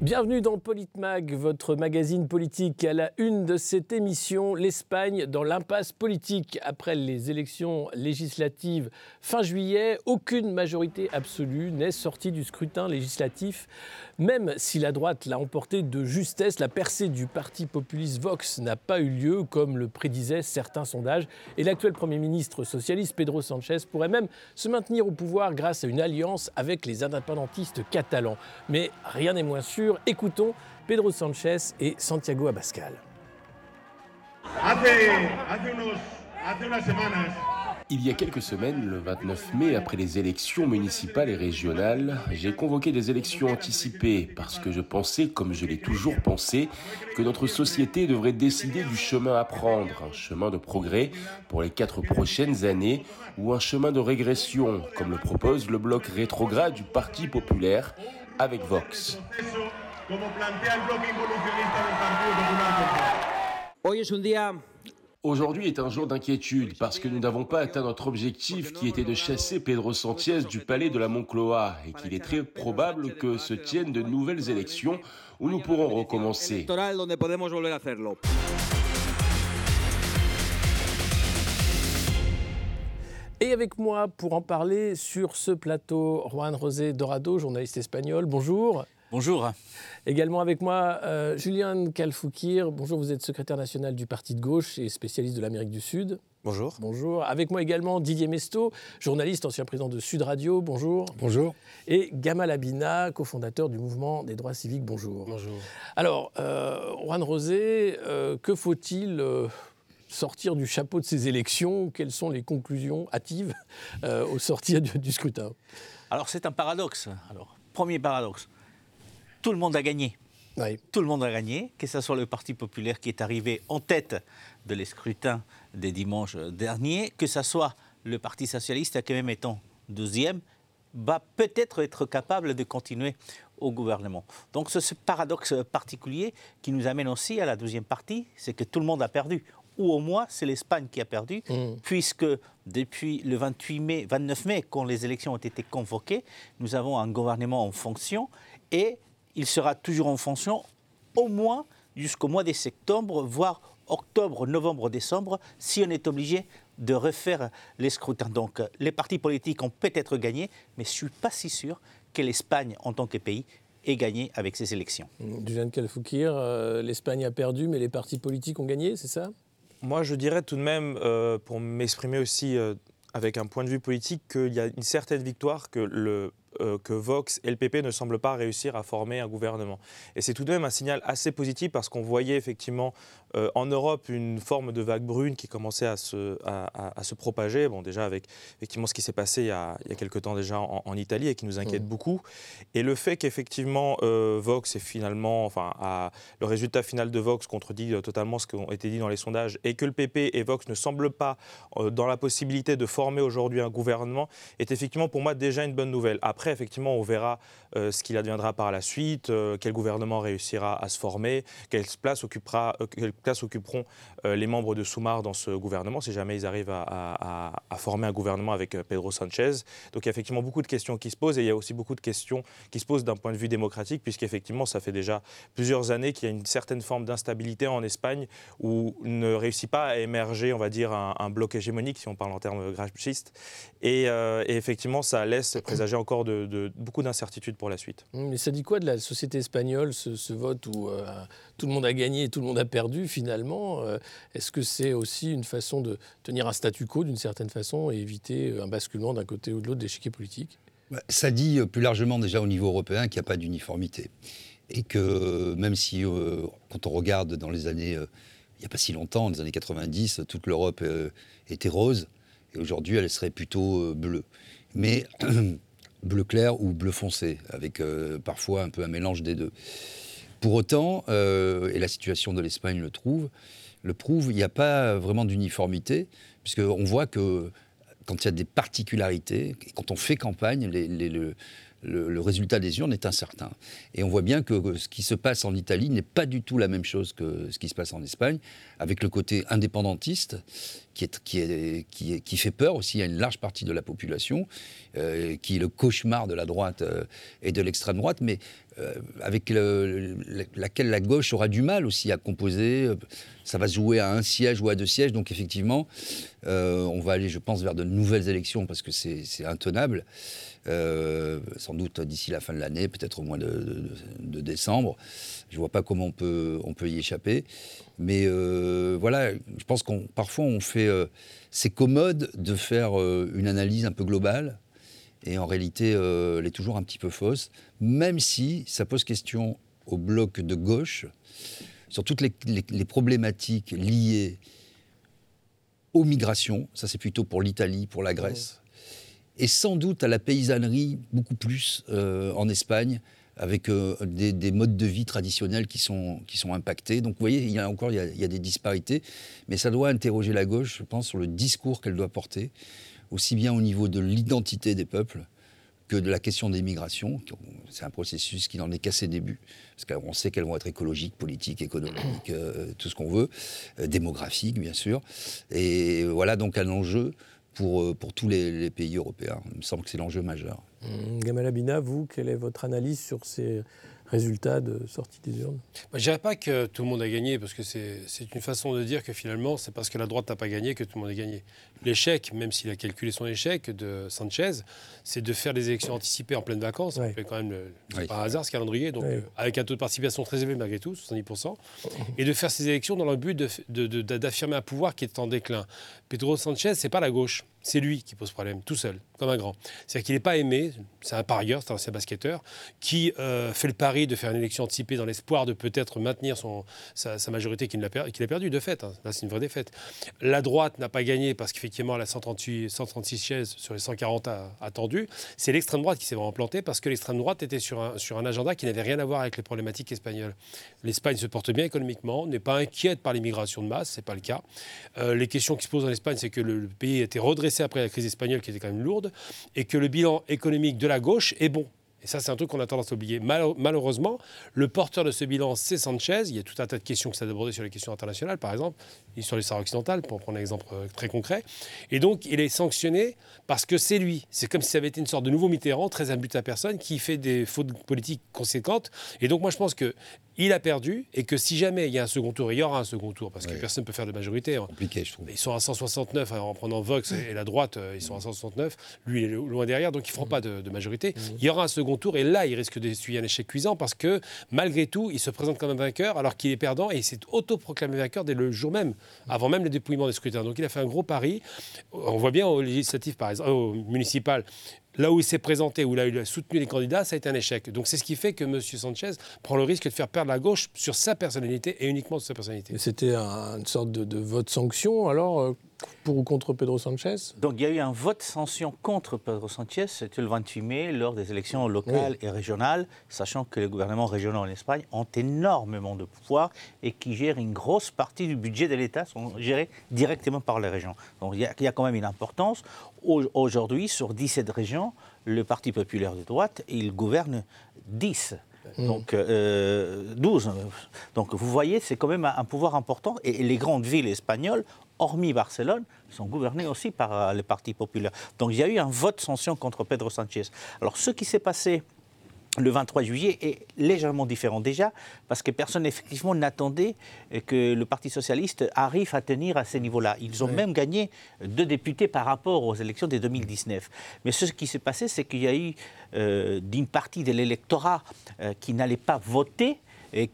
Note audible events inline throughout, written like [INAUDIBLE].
Bienvenue dans Politmag, votre magazine politique. À la une de cette émission, l'Espagne dans l'impasse politique. Après les élections législatives fin juillet, aucune majorité absolue n'est sortie du scrutin législatif. Même si la droite l'a emporté de justesse, la percée du parti populiste Vox n'a pas eu lieu, comme le prédisaient certains sondages. Et l'actuel Premier ministre socialiste Pedro Sanchez pourrait même se maintenir au pouvoir grâce à une alliance avec les indépendantistes catalans. Mais rien n'est moins sûr. Écoutons Pedro Sanchez et Santiago Abascal. Il y a quelques semaines, le 29 mai, après les élections municipales et régionales, j'ai convoqué des élections anticipées parce que je pensais, comme je l'ai toujours pensé, que notre société devrait décider du chemin à prendre, un chemin de progrès pour les quatre prochaines années ou un chemin de régression, comme le propose le bloc rétrograde du Parti populaire avec Vox. Aujourd'hui est un jour d'inquiétude parce que nous n'avons pas atteint notre objectif qui était de chasser Pedro Sanchez du palais de la Moncloa et qu'il est très probable que se tiennent de nouvelles élections où nous pourrons recommencer. Et avec moi pour en parler sur ce plateau, Juan José Dorado, journaliste espagnol. Bonjour. Bonjour. Également avec moi, euh, Julian Kalfoukir. Bonjour, vous êtes secrétaire national du Parti de gauche et spécialiste de l'Amérique du Sud. Bonjour. Bonjour. Avec moi également Didier Mesto, journaliste, ancien président de Sud Radio. Bonjour. Bonjour. Et Gamal Abina, cofondateur du mouvement des droits civiques. Bonjour. Bonjour. Alors, euh, Juan Rosé, euh, que faut-il euh, sortir du chapeau de ces élections? Quelles sont les conclusions hâtives euh, au sortir du, du scrutin? Alors c'est un paradoxe. Alors, premier paradoxe. Tout le monde a gagné. Oui. Tout le monde a gagné, que ce soit le Parti populaire qui est arrivé en tête de les scrutins des dimanches derniers, que ce soit le Parti socialiste qui même étant deuxième, va peut-être être capable de continuer au gouvernement. Donc c'est ce paradoxe particulier qui nous amène aussi à la deuxième partie, c'est que tout le monde a perdu. Ou au moins, c'est l'Espagne qui a perdu, Mm. puisque depuis le 28 mai, 29 mai, quand les élections ont été convoquées, nous avons un gouvernement en fonction et il sera toujours en fonction au moins jusqu'au mois de septembre, voire octobre, novembre, décembre, si on est obligé de refaire les scrutins. Donc les partis politiques ont peut-être gagné, mais je ne suis pas si sûr que l'Espagne, en tant que pays, ait gagné avec ces élections. Julian Kalfoukir, euh, l'Espagne a perdu, mais les partis politiques ont gagné, c'est ça? Moi, je dirais tout de même, euh, pour m'exprimer aussi euh, avec un point de vue politique, qu'il y a une certaine victoire que, le, euh, que Vox et le PP ne semblent pas réussir à former un gouvernement. Et c'est tout de même un signal assez positif parce qu'on voyait effectivement euh, en Europe une forme de vague brune qui commençait à se, à, à- à se propager. Bon, déjà avec effectivement ce qui s'est passé il y, a, il y a quelques temps déjà en, en Italie et qui nous inquiète Mm. beaucoup. Et le fait qu'effectivement euh, Vox est finalement, enfin, le résultat final de Vox contredit euh, totalement ce qui a été dit dans les sondages et que le PP et Vox ne semblent pas euh, dans la possibilité de former aujourd'hui un gouvernement est effectivement pour moi déjà une bonne nouvelle. Après, effectivement, on verra ce qu'il adviendra par la suite, quel gouvernement réussira à se former, quelle place, occupera, quelle place occuperont euh, les membres de Soumar dans ce gouvernement si jamais ils arrivent à, à- à- à former un gouvernement avec euh, Pedro Sanchez. Donc il y a effectivement beaucoup de questions qui se posent et il y a aussi beaucoup de questions qui se posent d'un point de vue démocratique puisqu'effectivement ça fait déjà plusieurs années qu'il y a une certaine forme d'instabilité en Espagne où ne réussit pas à émerger, on va dire, un, un bloc hégémonique si on parle en termes grachistes. Et, euh, et effectivement ça laisse présager encore de, de- beaucoup d'incertitudes pour la suite. Mais ça dit quoi de la société espagnole, ce, ce vote où euh, tout le monde a gagné et tout le monde a perdu finalement Euh, Est-ce que c'est aussi une façon de tenir un statu quo d'une certaine façon et éviter un basculement d'un côté ou de l'autre d'échiquier politique Bah, Ça dit euh, plus largement déjà au niveau européen qu'il n'y a pas d'uniformité. Et que euh, même si, euh, quand on regarde dans les années, euh, il n'y a pas si longtemps, les années 90, toute l'Europe euh, était rose, et aujourd'hui elle serait plutôt euh, bleue. Mais [CLEARS THROAT] bleu clair ou bleu foncé, avec euh, parfois un peu un mélange des deux. Pour autant, euh, et la situation de l'Espagne le trouve, le prouve, il n'y a pas vraiment d'uniformité, puisqu'on voit que quand il y a des particularités, quand on fait campagne, le, résultat des urnes est incertain. Et on voit bien que ce qui se passe en Italie n'est pas du tout la même chose que ce qui se passe en Espagne, avec le côté indépendantiste qui, fait peur aussi à une large partie de la population, euh, qui est le cauchemar de la droite euh, et de l'extrême droite, mais euh, avec laquelle la gauche aura du mal aussi à composer. Ça va jouer à un siège ou à deux sièges, donc effectivement, on va aller, je pense, vers de nouvelles élections parce que c'est intenable. Euh, sans doute d'ici la fin de l'année, peut-être au mois de, décembre. Je ne vois pas comment on peut, on peut y échapper. Mais euh, voilà, je pense qu'on parfois on fait. Euh, c'est commode de faire une analyse un peu globale. Et en réalité, elle est toujours un petit peu fausse, même si ça pose question au bloc de gauche sur toutes les, les problématiques liées aux migrations. Ça, c'est plutôt pour l'Italie, pour la Grèce et sans doute à la paysannerie beaucoup plus euh, en Espagne, avec euh, des, modes de vie traditionnels qui sont, impactés. Donc vous voyez, il y a encore il y a, des disparités, mais ça doit interroger la gauche, je pense, sur le discours qu'elle doit porter, aussi bien au niveau de l'identité des peuples que de la question des migrations. C'est un processus qui n'en est qu'à ses débuts, parce qu'on sait qu'elles vont être écologiques, politiques, économiques, euh, tout ce qu'on veut, démographiques bien sûr. Et voilà donc un enjeu pour, euh, pour tous les, pays européens. Il me semble que c'est l'enjeu majeur. Mmh. Gamal Abina, vous, quelle est votre analyse sur ces résultats de sortie des urnes? Je ne dirais pas que tout le monde a gagné, parce que c'est une façon de dire que finalement, c'est parce que la droite n'a pas gagné que tout le monde a gagné. L'échec, même s'il a calculé son échec de Sanchez, c'est de faire des élections anticipées en pleine vacances. Ouais. quand même le, par hasard ce calendrier, donc euh, avec un taux de participation très élevé malgré tout, 70%, et de faire ces élections dans le but d'affirmer un pouvoir qui est en déclin. Pedro Sanchez, c'est pas la gauche c'est lui qui pose problème, tout seul, comme un grand. C'est-à-dire qu'il n'est pas aimé, c'est un parieur, c'est un ancien basketteur, qui euh, fait le pari de faire une élection anticipée dans l'espoir de peut-être maintenir son, sa, majorité qu'il a, a perdue, de fait. Hein. Là, c'est une vraie défaite. La droite n'a pas gagné parce qu'effectivement, elle a 138, 136 chaises sur les 140 attendues. C'est l'extrême droite qui s'est vraiment plantée parce que l'extrême droite était sur un, sur un agenda qui n'avait rien à voir avec les problématiques espagnoles. L'Espagne se porte bien économiquement, n'est pas inquiète par l'immigration de masse, c'est pas le cas. Euh, les questions qui se posent en Espagne, c'est que le, le pays a été redressé après la crise espagnole qui était quand même lourde, et que le bilan économique de la gauche est bon. Et ça, c'est un truc qu'on a tendance à oublier. malheureusement, le porteur de ce bilan, c'est Sanchez. Il y a tout un tas de questions que ça a abordé sur les questions internationales, par exemple, sur l'histoire occidentale, pour prendre un exemple euh, très concret. Et donc, il est sanctionné parce que c'est lui. C'est comme si ça avait été une sorte de nouveau Mitterrand, très imbuté à personne, qui fait des fautes politiques conséquentes. Et donc, moi, je pense que il a perdu et que si jamais il y a un second tour, il y aura un second tour parce que personne ne peut faire de majorité. Hein. Compliqué, je trouve. Ils sont à 169 hein, en prenant Vox et la droite, euh, ils sont à 169. Lui, il est loin derrière, donc ils ne feront pas de, majorité. Mmh. Il y aura un second tour et là, il risque d'essuyer un échec cuisant parce que malgré tout, il se présente comme un vainqueur alors qu'il est perdant et il s'est autoproclamé vainqueur dès le jour même, avant même le dépouillement des scrutins. Donc il a fait un gros pari. On voit bien au législatif, par exemple, au municipal, là où il s'est présenté, où il a soutenu les candidats, ça a été un échec. Donc c'est ce qui fait que M. Sanchez prend le risque de faire perdre la gauche sur sa personnalité et uniquement sur sa personnalité. C'était une sorte de, vote sanction, alors euh, pour ou contre Pedro Sanchez? Donc il y a eu un vote sanction contre Pedro Sanchez, c'était le 28 mai, lors des élections locales et régionales, sachant que les gouvernements régionaux en Espagne ont énormément de pouvoir et qui gèrent une grosse partie du budget de l'État, sont gérés directement par les régions. Donc il y, a, il y a quand même une importance. Aujourd'hui, sur 17 régions, le Parti populaire de droite, il gouverne 10. Mmh. Donc, 12. Euh, Donc, vous voyez, c'est quand même un pouvoir important. Et les grandes villes espagnoles hormis Barcelone, sont gouvernés aussi par euh, le Parti populaire. Donc il y a eu un vote sanction contre Pedro Sanchez. Alors ce qui s'est passé le 23 juillet est légèrement différent déjà, parce que personne effectivement n'attendait que le Parti socialiste arrive à tenir à ces niveaux-là. Ils ont même gagné deux députés par rapport aux élections de 2019. Mais ce qui s'est passé, c'est qu'il y a eu euh, d'une partie de l'électorat euh, qui n'allait pas voter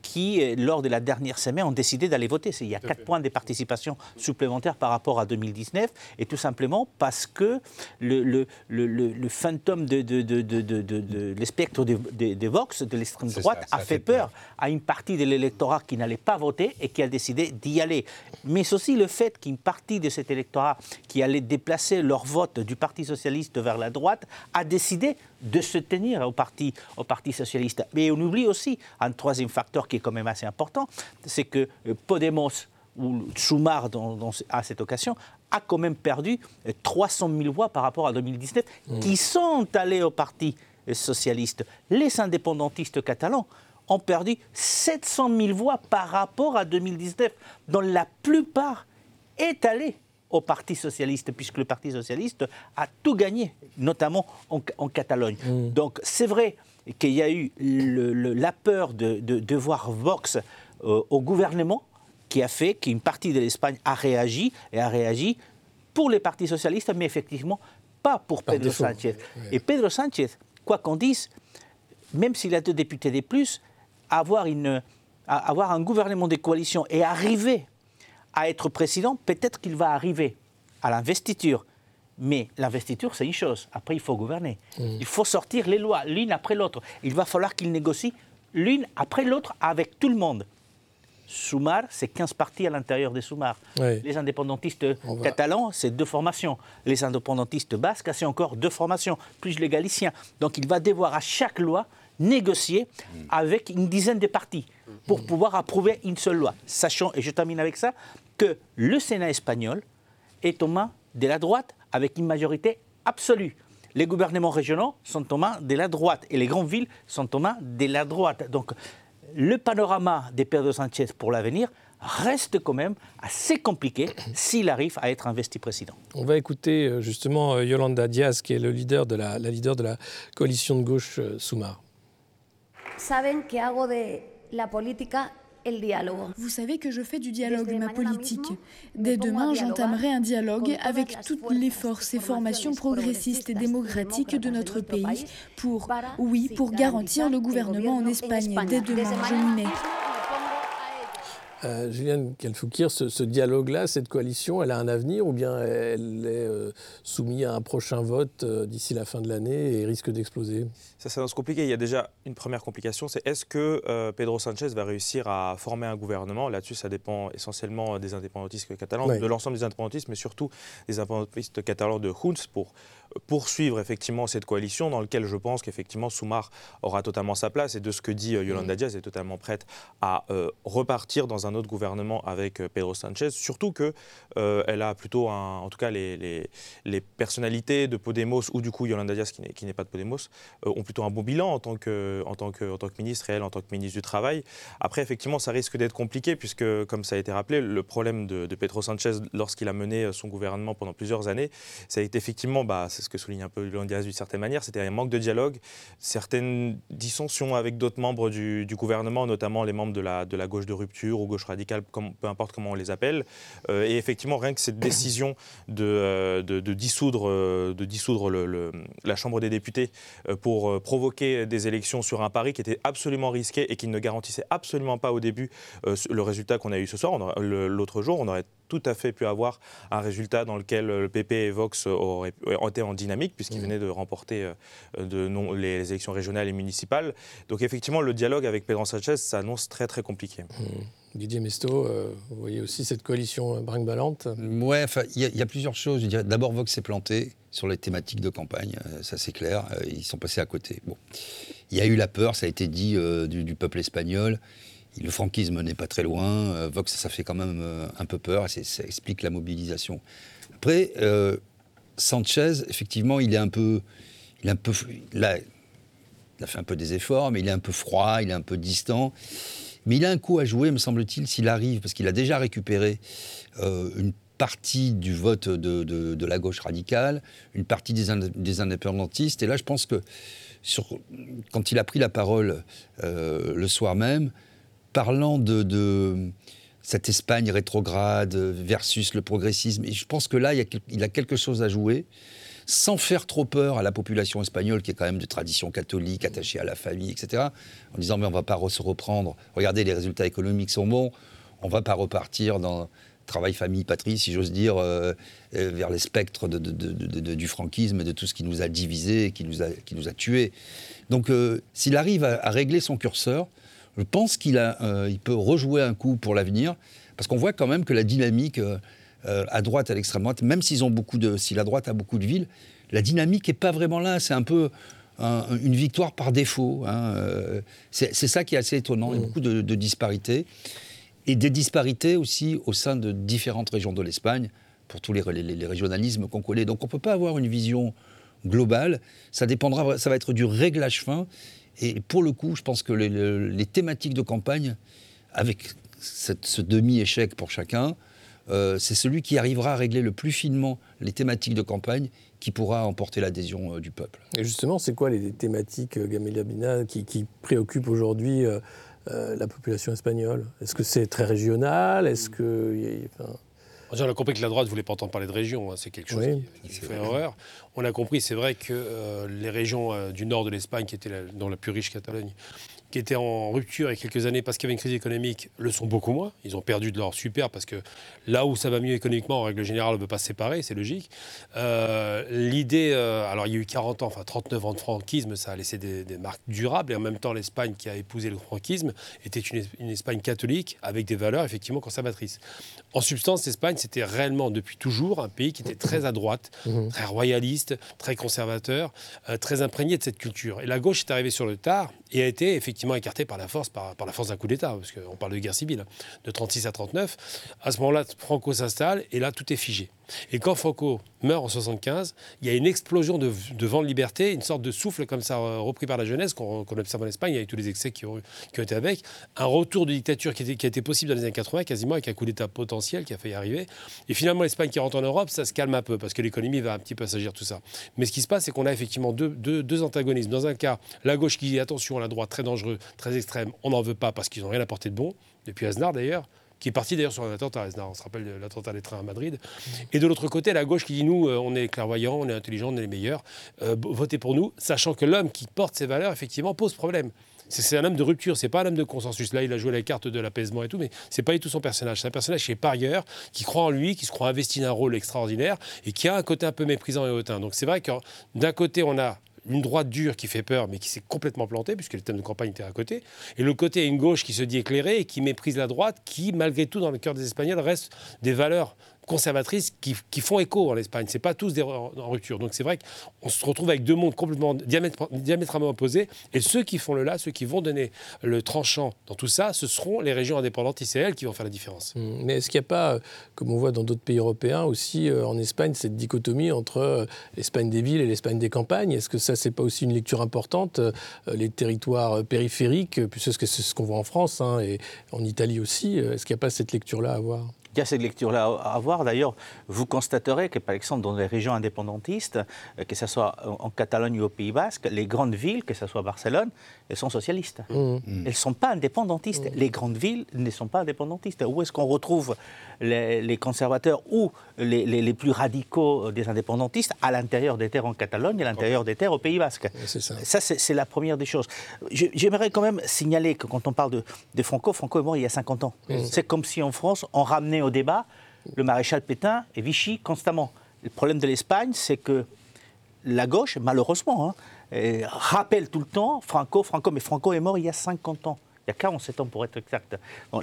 qui, euh, lors de la dernière semaine, ont décidé d'aller voter. Il y a 4 points de participation supplémentaires par rapport à 2019, et tout simplement parce que le, le, le, le fantôme de, de, de, de, le spectre de, Vox, de l'extrême droite, a fait, peur, à une partie de l'électorat qui n'allait pas voter et qui a décidé d'y aller. Mais aussi le fait qu'une partie de cet électorat qui allait déplacer leur vote du Parti socialiste vers la droite a décidé de se tenir au Parti, au parti socialiste. Mais on oublie aussi un troisième facteur qui est quand même assez important, c'est que euh, Podemos ou dans, à cette occasion a quand même perdu 300 euh, 000 voix par rapport à 2019 mmh. qui sont allés au parti socialistes. Les indépendantistes catalans ont perdu 700 000 voix par rapport à 2019, dont la plupart est allée au Parti socialiste, puisque le Parti socialiste a tout gagné, notamment en, Catalogne. Mm. Donc c'est vrai qu'il y a eu la peur de, voir Vox euh, au gouvernement, qui a fait qu'une partie de l'Espagne a réagi, et a réagi pour les partis socialistes, mais effectivement pas pour Pedro Sánchez. Et Pedro Sánchez, quoi qu'on dise, même s'il a deux députés de plus, avoir, une, avoir un gouvernement de coalition et arriver à être président, peut-être qu'il va arriver à l'investiture. Mais l'investiture, c'est une chose. Après, il faut gouverner. Mm. Il faut sortir les lois l'une après l'autre. Il va falloir qu'il négocie l'une après l'autre avec tout le monde. Soumar, c'est 15 partis à l'intérieur des Soumar. Les indépendantistes catalans, c'est deux formations. Les indépendantistes basques, c'est encore deux formations, plus les galiciens. Donc il va devoir à chaque loi négocier avec une dizaine de partis pour pouvoir approuver une seule loi. Sachant, et je termine avec ça, que le Sénat espagnol est aux mains de la droite avec une majorité absolue. Les gouvernements régionaux sont aux mains de la droite et les grandes villes sont aux mains de la droite. Donc le panorama de Pedro Sánchez pour l'avenir reste quand même assez compliqué [COUGHS] s'il arrive à être investi président. On va écouter euh, justement euh, Yolanda Diaz, qui est le leader de la, leader de la coalition de gauche euh, Soumar. Saben que hago de la política vous savez que je fais du dialogue ma politique. Dès demain, j'entamerai un dialogue avec toutes les forces et formations progressistes et démocratiques de notre pays pour, oui, pour garantir le gouvernement en Espagne. Dès demain, je m'y mets. Euh, Juliane Kelfoukir, ce, dialogue-là, cette coalition, elle a un avenir ou bien elle est euh, soumise à un prochain vote euh, d'ici la fin de l'année et risque d'exploser? Ça s'annonce compliqué. Il y a déjà une première complication, c'est est-ce que Pedro Sanchez va réussir à former un gouvernement? Là-dessus, ça dépend essentiellement des indépendantistes catalans, de l'ensemble des indépendantistes, mais surtout des indépendantistes catalans de Junts pour poursuivre effectivement cette coalition dans laquelle je pense qu'effectivement Soumar aura totalement sa place. Et de ce que dit Yolanda Diaz est totalement prête à repartir dans un un autre gouvernement avec euh, Pedro Sanchez, surtout que euh, elle a plutôt, en tout cas les, les, personnalités de Podemos ou du coup Yolanda Diaz qui n'est pas de Podemos euh, ont plutôt un bon bilan en tant que, en tant que, en tant que ministre et elle en tant que ministre du Travail. Après, effectivement, ça risque d'être compliqué puisque, comme ça a été rappelé, le problème de, Pedro Sanchez lorsqu'il a mené son gouvernement pendant plusieurs années, ça a été effectivement, bah, c'est ce que souligne un peu Diaz d'une certaine manière, c'était un manque de dialogue, certaines dissensions avec d'autres membres du, du, gouvernement, notamment les membres de la, de la gauche de rupture ou gauche radicale, peu importe comment on les appelle. Euh, et effectivement, rien que cette [COUGHS] décision de, euh, de, dissoudre, euh, de dissoudre le, la Chambre des députés pour provoquer des élections sur un pari qui était absolument risqué et qui ne garantissait absolument pas au début le résultat qu'on a eu ce soir. L'autre jour, on aurait tout à fait pu avoir un résultat dans lequel le PP et Vox auraient été en dynamique, puisqu'ils mmh. venaient de remporter de non, les élections régionales et municipales. Donc effectivement, le dialogue avec Pedro Sanchez s'annonce très très compliqué. Mmh. Didier Mesto, euh, vous voyez aussi cette coalition brinque-ballante? Ouais, il y, a plusieurs choses. D'abord, Vox s'est planté sur les thématiques de campagne, euh, ça c'est clair. Euh, ils sont passés à côté. Bon. Il y a eu la peur, ça a été dit, du, peuple espagnol. Le franquisme n'est pas très loin. Vox, ça fait quand même un peu peur. Ça explique la mobilisation. Après, Sanchez, effectivement, il est un peu. Il, est un peu il a fait un peu des efforts, mais il est un peu froid, il est un peu distant. Mais il a un coup à jouer, me semble-t-il, s'il arrive, parce qu'il a déjà récupéré euh, une partie du vote de, la gauche radicale, une partie des, indépendantistes. Et là, je pense que quand il a pris la parole euh, le soir même, parlant de, cette Espagne rétrograde versus le progressisme, et je pense que là, il a quelque chose à jouer sans faire trop peur à la population espagnole qui est quand même de tradition catholique, attachée à la famille, etc. En disant mais on ne va pas se reprendre. Regardez, les résultats économiques sont bons. On ne va pas repartir dans travail, famille, patrie, si j'ose dire, euh, euh, vers les spectres du franquisme de tout ce qui nous a divisés qui nous a, qui nous a tués. Donc euh, s'il arrive à, régler son curseur, je pense qu'il il peut rejouer un coup pour l'avenir, parce qu'on voit quand même que la dynamique euh, à droite, à l'extrême droite, même s'ils ont beaucoup de, si la droite a beaucoup de villes, la dynamique n'est pas vraiment là. C'est un peu une victoire par défaut. Hein. Euh, c'est ça qui est assez étonnant. Il y a mmh. beaucoup de, disparités. Et des disparités aussi au sein de différentes régions de l'Espagne, pour tous les, les, régionalismes qu'on connaît. Donc on ne peut pas avoir une vision globale. Ça dépendra, ça va être du réglage fin. Et pour le coup, je pense que les, thématiques de campagne, avec ce demi-échec pour chacun, euh, c'est celui qui arrivera à régler le plus finement les thématiques de campagne qui pourra emporter l'adhésion euh, du peuple. Et justement, c'est quoi les thématiques, euh, Gamelia Bina, qui, préoccupent aujourd'hui la population espagnole? Est-ce que c'est très régional? Est-ce que... On a compris que la droite ne voulait pas entendre parler de région, hein, c'est quelque chose qui, fait horreur. On a compris, c'est vrai que les régions du nord de l'Espagne, qui étaient dans la plus riche Catalogne, qui étaient en rupture il y a quelques années parce qu'il y avait une crise économique, le sont beaucoup moins. Ils ont perdu de leur super parce que là où ça va mieux économiquement, en règle générale, on ne veut pas se séparer, c'est logique. Euh, l'idée, euh, alors il y a eu 40 ans, enfin 39 ans de franquisme, ça a laissé des, marques durables et en même temps l'Espagne qui a épousé le franquisme était une, Espagne catholique avec des valeurs effectivement conservatrices. En substance, l'Espagne, c'était réellement depuis toujours un pays qui était très à droite, mmh. très royaliste, très conservateur, euh, très imprégné de cette culture. Et la gauche est arrivée sur le tard et a été effectivement écarté par la force, par, la force d'un coup d'État, parce qu'on parle de guerre civile, de 36 à 39. À ce moment-là, Franco s'installe et là, tout est figé. Et quand Franco meurt en 75, il y a une explosion de, vent de liberté, une sorte de souffle comme ça euh, repris par la jeunesse qu'on observe en Espagne avec tous les excès qui ont, été avec, un retour de dictature qui, était, a été possible dans les années 80 quasiment avec un coup d'État potentiel qui a fait y arriver. Et finalement l'Espagne qui rentre en Europe, ça se calme un peu parce que l'économie va un petit peu s'agir tout ça. Mais ce qui se passe, c'est qu'on a effectivement deux, antagonismes. Dans un cas, la gauche qui dit attention, la droite très dangereux, très extrême, on n'en veut pas parce qu'ils n'ont rien apporté de bon, depuis Aznar d'ailleurs qui est parti d'ailleurs sur un attentat. On se rappelle l'attentat des trains à Madrid. Et de l'autre côté, la gauche qui dit nous, euh, on est clairvoyants, on est intelligents, on est les meilleurs, euh, votez pour nous, sachant que l'homme qui porte ces valeurs, effectivement, pose problème. C'est un homme de rupture, c'est pas un homme de consensus. Là, il a joué la carte de l'apaisement et tout, mais c'est pas du tout son personnage. C'est un personnage qui est parieur, qui croit en lui, qui se croit investi d'un rôle extraordinaire et qui a un côté un peu méprisant et hautain. Donc c'est vrai que d'un côté, on a une droite dure qui fait peur, mais qui s'est complètement plantée, puisque le thème de campagne était à côté. Et le côté, une gauche qui se dit éclairée et qui méprise la droite, qui, malgré tout, dans le cœur des Espagnols, reste des valeurs conservatrices qui, font écho en Espagne. Ce pas tous des, en, rupture. Donc c'est vrai qu'on se retrouve avec deux mondes complètement diamétralement opposés. Et ceux qui font le là, ceux qui vont donner le tranchant dans tout ça, ce seront les régions indépendantes ICL qui vont faire la différence. Mmh. Mais est-ce qu'il n'y a pas, euh, comme on voit dans d'autres pays européens aussi, euh, en Espagne, cette dichotomie entre euh, l'Espagne des villes et l'Espagne des campagnes? Est-ce que ça, c'est pas aussi une lecture importante Les territoires périphériques, puisque c'est ce qu'on voit en France hein, et en Italie aussi, est-ce qu'il n'y a pas cette lecture-là à avoir il y a cette lecture-là à avoir. D'ailleurs, vous constaterez que, par exemple, dans les régions indépendantistes, euh, que ce soit en Catalogne ou au Pays Basque, les grandes villes, que ce soit Barcelone, elles sont socialistes. Mmh. Mmh. Elles ne sont pas indépendantistes. Mmh. Les grandes villes ne sont pas indépendantistes. Où est-ce qu'on retrouve les, conservateurs ou les, plus radicaux des indépendantistes? À l'intérieur des terres en Catalogne et à l'intérieur des terres au Pays Basque Ça, c'est la première des choses. J'aimerais quand même signaler que quand on parle de, de Franco, Franco est mort il y a 50 ans. C'est comme si en France, on ramenait au débat le maréchal Pétain et Vichy constamment. Le problème de l'Espagne, c'est que la gauche, malheureusement, hein, rappelle tout le temps Franco, Franco, mais Franco est mort il y a 50 ans, il y a 47 ans pour être exact.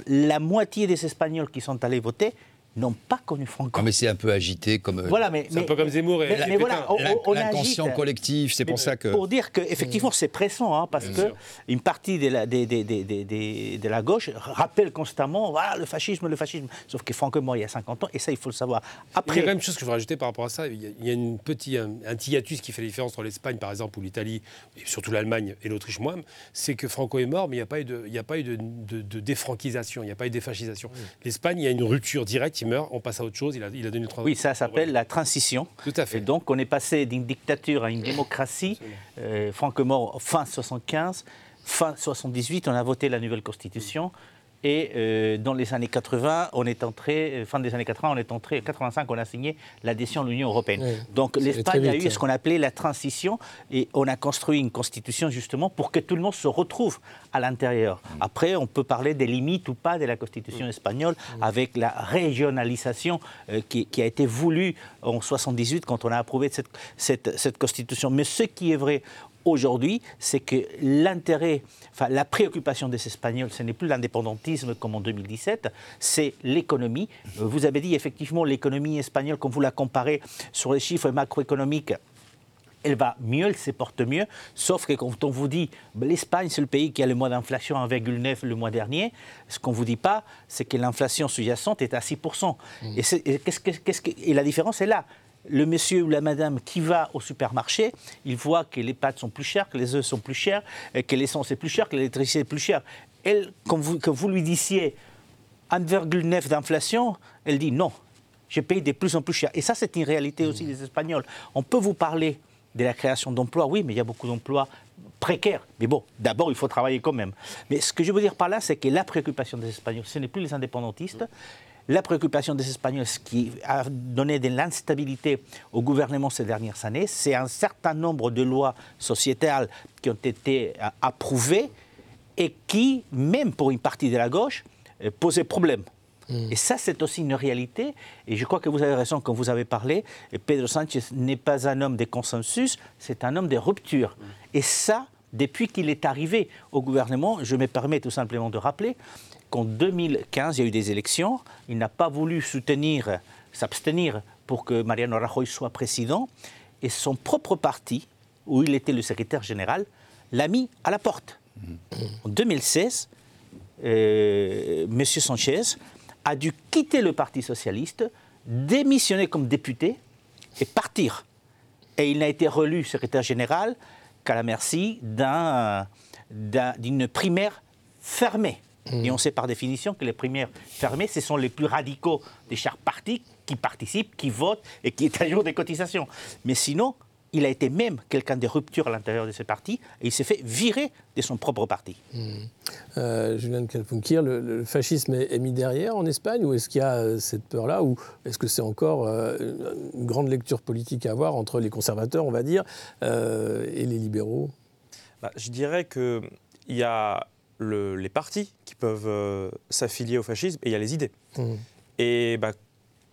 la moitié des Espagnols qui sont allés voter n'ont pas connu Franco. Ah, mais c'est un peu agité comme. Euh, voilà, mais, c'est un peu comme Zemmour et. Mais, voilà, on, l'inconscient collectif, c'est pour ça que. Pour dire qu'effectivement, c'est pressant, hein, parce qu'une partie de la, de la gauche rappelle constamment voilà, le fascisme, le fascisme. Sauf que Franco est mort il y a 50 ans, et ça, il faut le savoir. Après... Il y a quand même une chose que je veux rajouter par rapport à ça. Il y a, une petite, un, un hiatus qui fait la différence entre l'Espagne, par exemple, ou l'Italie, et surtout l'Allemagne et l'Autriche, moi, c'est que Franco est mort, mais il n'y a pas eu de, il y a pas eu de, de défranquisation, il n'y a pas eu de défascisation. L'Espagne, il y a une rupture directe meurt, on passe à autre chose. Il a, il a donné Oui, ça s'appelle la transition. Tout à fait. Et donc, on est passé d'une dictature à une démocratie. Euh, Franck mort fin 75. Fin 78, on a voté la nouvelle constitution. Et euh, dans les années 80, on est entré, euh, fin des années 80, on est entré, 85, on a signé l'adhésion à l'Union européenne. Donc l'Espagne a eu ce qu'on appelait la transition et on a construit une constitution justement pour que tout le monde se retrouve à l'intérieur. Après, on peut parler des limites ou pas de la constitution espagnole avec la régionalisation euh, qui, a été voulue en 78 quand on a approuvé cette, cette, cette constitution. Mais ce qui est vrai aujourd'hui, c'est que l'intérêt, enfin la préoccupation des Espagnols, ce n'est plus l'indépendantisme comme en 2017, c'est l'économie. Euh, vous avez dit effectivement l'économie espagnole, quand vous la comparez sur les chiffres macroéconomiques, elle va mieux, elle se porte mieux, sauf que quand on vous dit l'Espagne, c'est le pays qui a le mois d'inflation 1,9 le mois dernier, ce qu'on ne vous dit pas, c'est que l'inflation sous-jacente est à 6%. Mmh. Et, et, et la différence est là le monsieur ou la madame qui va au supermarché, il voit que les pâtes sont plus chères, que les œufs sont plus chers, que l'essence est plus chère, que l'électricité est plus chère. Elle, quand vous, quand vous lui disiez 1,9 d'inflation, elle dit non, je paye de plus en plus cher. Et ça, c'est une réalité aussi des Espagnols. On peut vous parler de la création d'emplois, oui, mais il y a beaucoup d'emplois précaires. Mais bon, d'abord, il faut travailler quand même. Mais ce que je veux dire par là, c'est que la préoccupation des Espagnols, ce n'est plus les indépendantistes. La préoccupation des Espagnols, ce qui a donné de l'instabilité au gouvernement ces dernières années, c'est un certain nombre de lois sociétales qui ont été euh, approuvées et qui, même pour une partie de la gauche, euh, posaient problème. Et ça, c'est aussi une réalité. Et je crois que vous avez raison quand vous avez parlé. Pedro Sánchez n'est pas un homme de consensus, c'est un homme de rupture. Et ça, depuis qu'il est arrivé au gouvernement, je me permets tout simplement de rappeler qu'en 2015, il y a eu des élections. Il n'a pas voulu soutenir, s'abstenir pour que Mariano Rajoy soit président. Et son propre parti, où il était le secrétaire général, l'a mis à la porte. En 2016, euh, M. Sanchez a dû quitter le Parti socialiste, démissionner comme député et partir. Et il n'a été relu secrétaire général qu'à la merci d'une primaire fermée. Mmh. Et on sait par définition que les primaires fermées, ce sont les plus radicaux de chaque parti qui participent, qui votent et qui est à jour des cotisations. Mais sinon, il a été même quelqu'un de rupture à l'intérieur de ce parti et il s'est fait virer de son propre parti. Mmh. Euh, le, fascisme est, mis derrière en Espagne ou est-ce qu'il y a euh, cette peur-là ou est-ce que c'est encore euh, une grande lecture politique à avoir entre les conservateurs, on va dire, et les libéraux? Bah, Je dirais qu'il y a les partis qui peuvent s'affilier au fascisme et il y a les idées. Mmh. Et bah,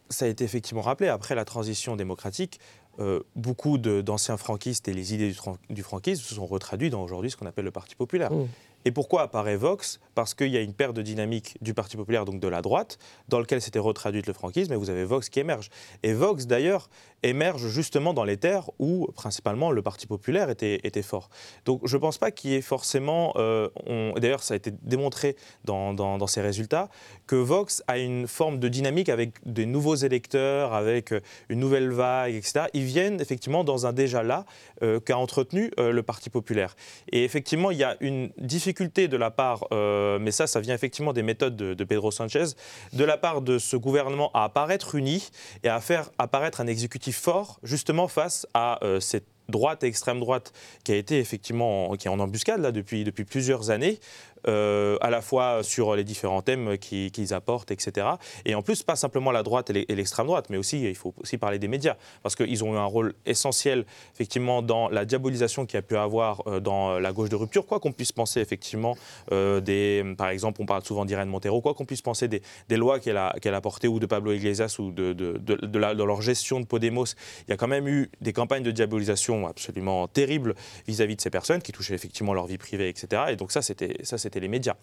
ça a été effectivement rappelé, après la transition démocratique, euh, beaucoup d'anciens franquistes et les idées du, franquisme se sont retraduits dans aujourd'hui ce qu'on appelle le Parti populaire. Mmh. Et pourquoi apparaît Vox? Parce qu'il y a une perte de dynamique du Parti populaire, donc de la droite, dans lequel s'était retraduit le franquisme, et vous avez Vox qui émerge. Et Vox, d'ailleurs, émerge justement dans les terres où, principalement, le Parti populaire était, fort. Donc je ne pense pas qu'il y ait forcément... Euh, d'ailleurs, ça a été démontré dans, ces résultats, que Vox a une forme de dynamique avec des nouveaux électeurs, avec une nouvelle vague, etc. Ils viennent effectivement dans un déjà là euh, qu'a entretenu euh, le Parti populaire. Et effectivement, il y a une difficulté de la part, euh, mais ça, ça vient effectivement des méthodes de, Pedro Sanchez, de la part de ce gouvernement à apparaître uni et à faire apparaître un exécutif fort, justement face à euh, cette droite extrême droite qui a été effectivement qui est en embuscade depuis plusieurs années, euh, à la fois sur les différents thèmes qu'ils apportent, etc. Et en plus, pas simplement la droite et l'extrême droite, mais aussi, il faut aussi parler des médias, parce qu'ils ont eu un rôle essentiel, effectivement, dans la diabolisation qu'il y a pu avoir euh, dans la gauche de rupture, quoi qu'on puisse penser, effectivement, euh, des, par exemple, on parle souvent d'Irène Montero, quoi qu'on puisse penser des, lois qu'elle a, qu'elle a portées, ou de Pablo Iglesias, ou de, de, de, leur gestion de Podemos, il y a quand même eu des campagnes de diabolisation absolument terribles vis-à-vis de ces personnes, qui touchaient effectivement leur vie privée, etc. Et donc ça, c'était les médias.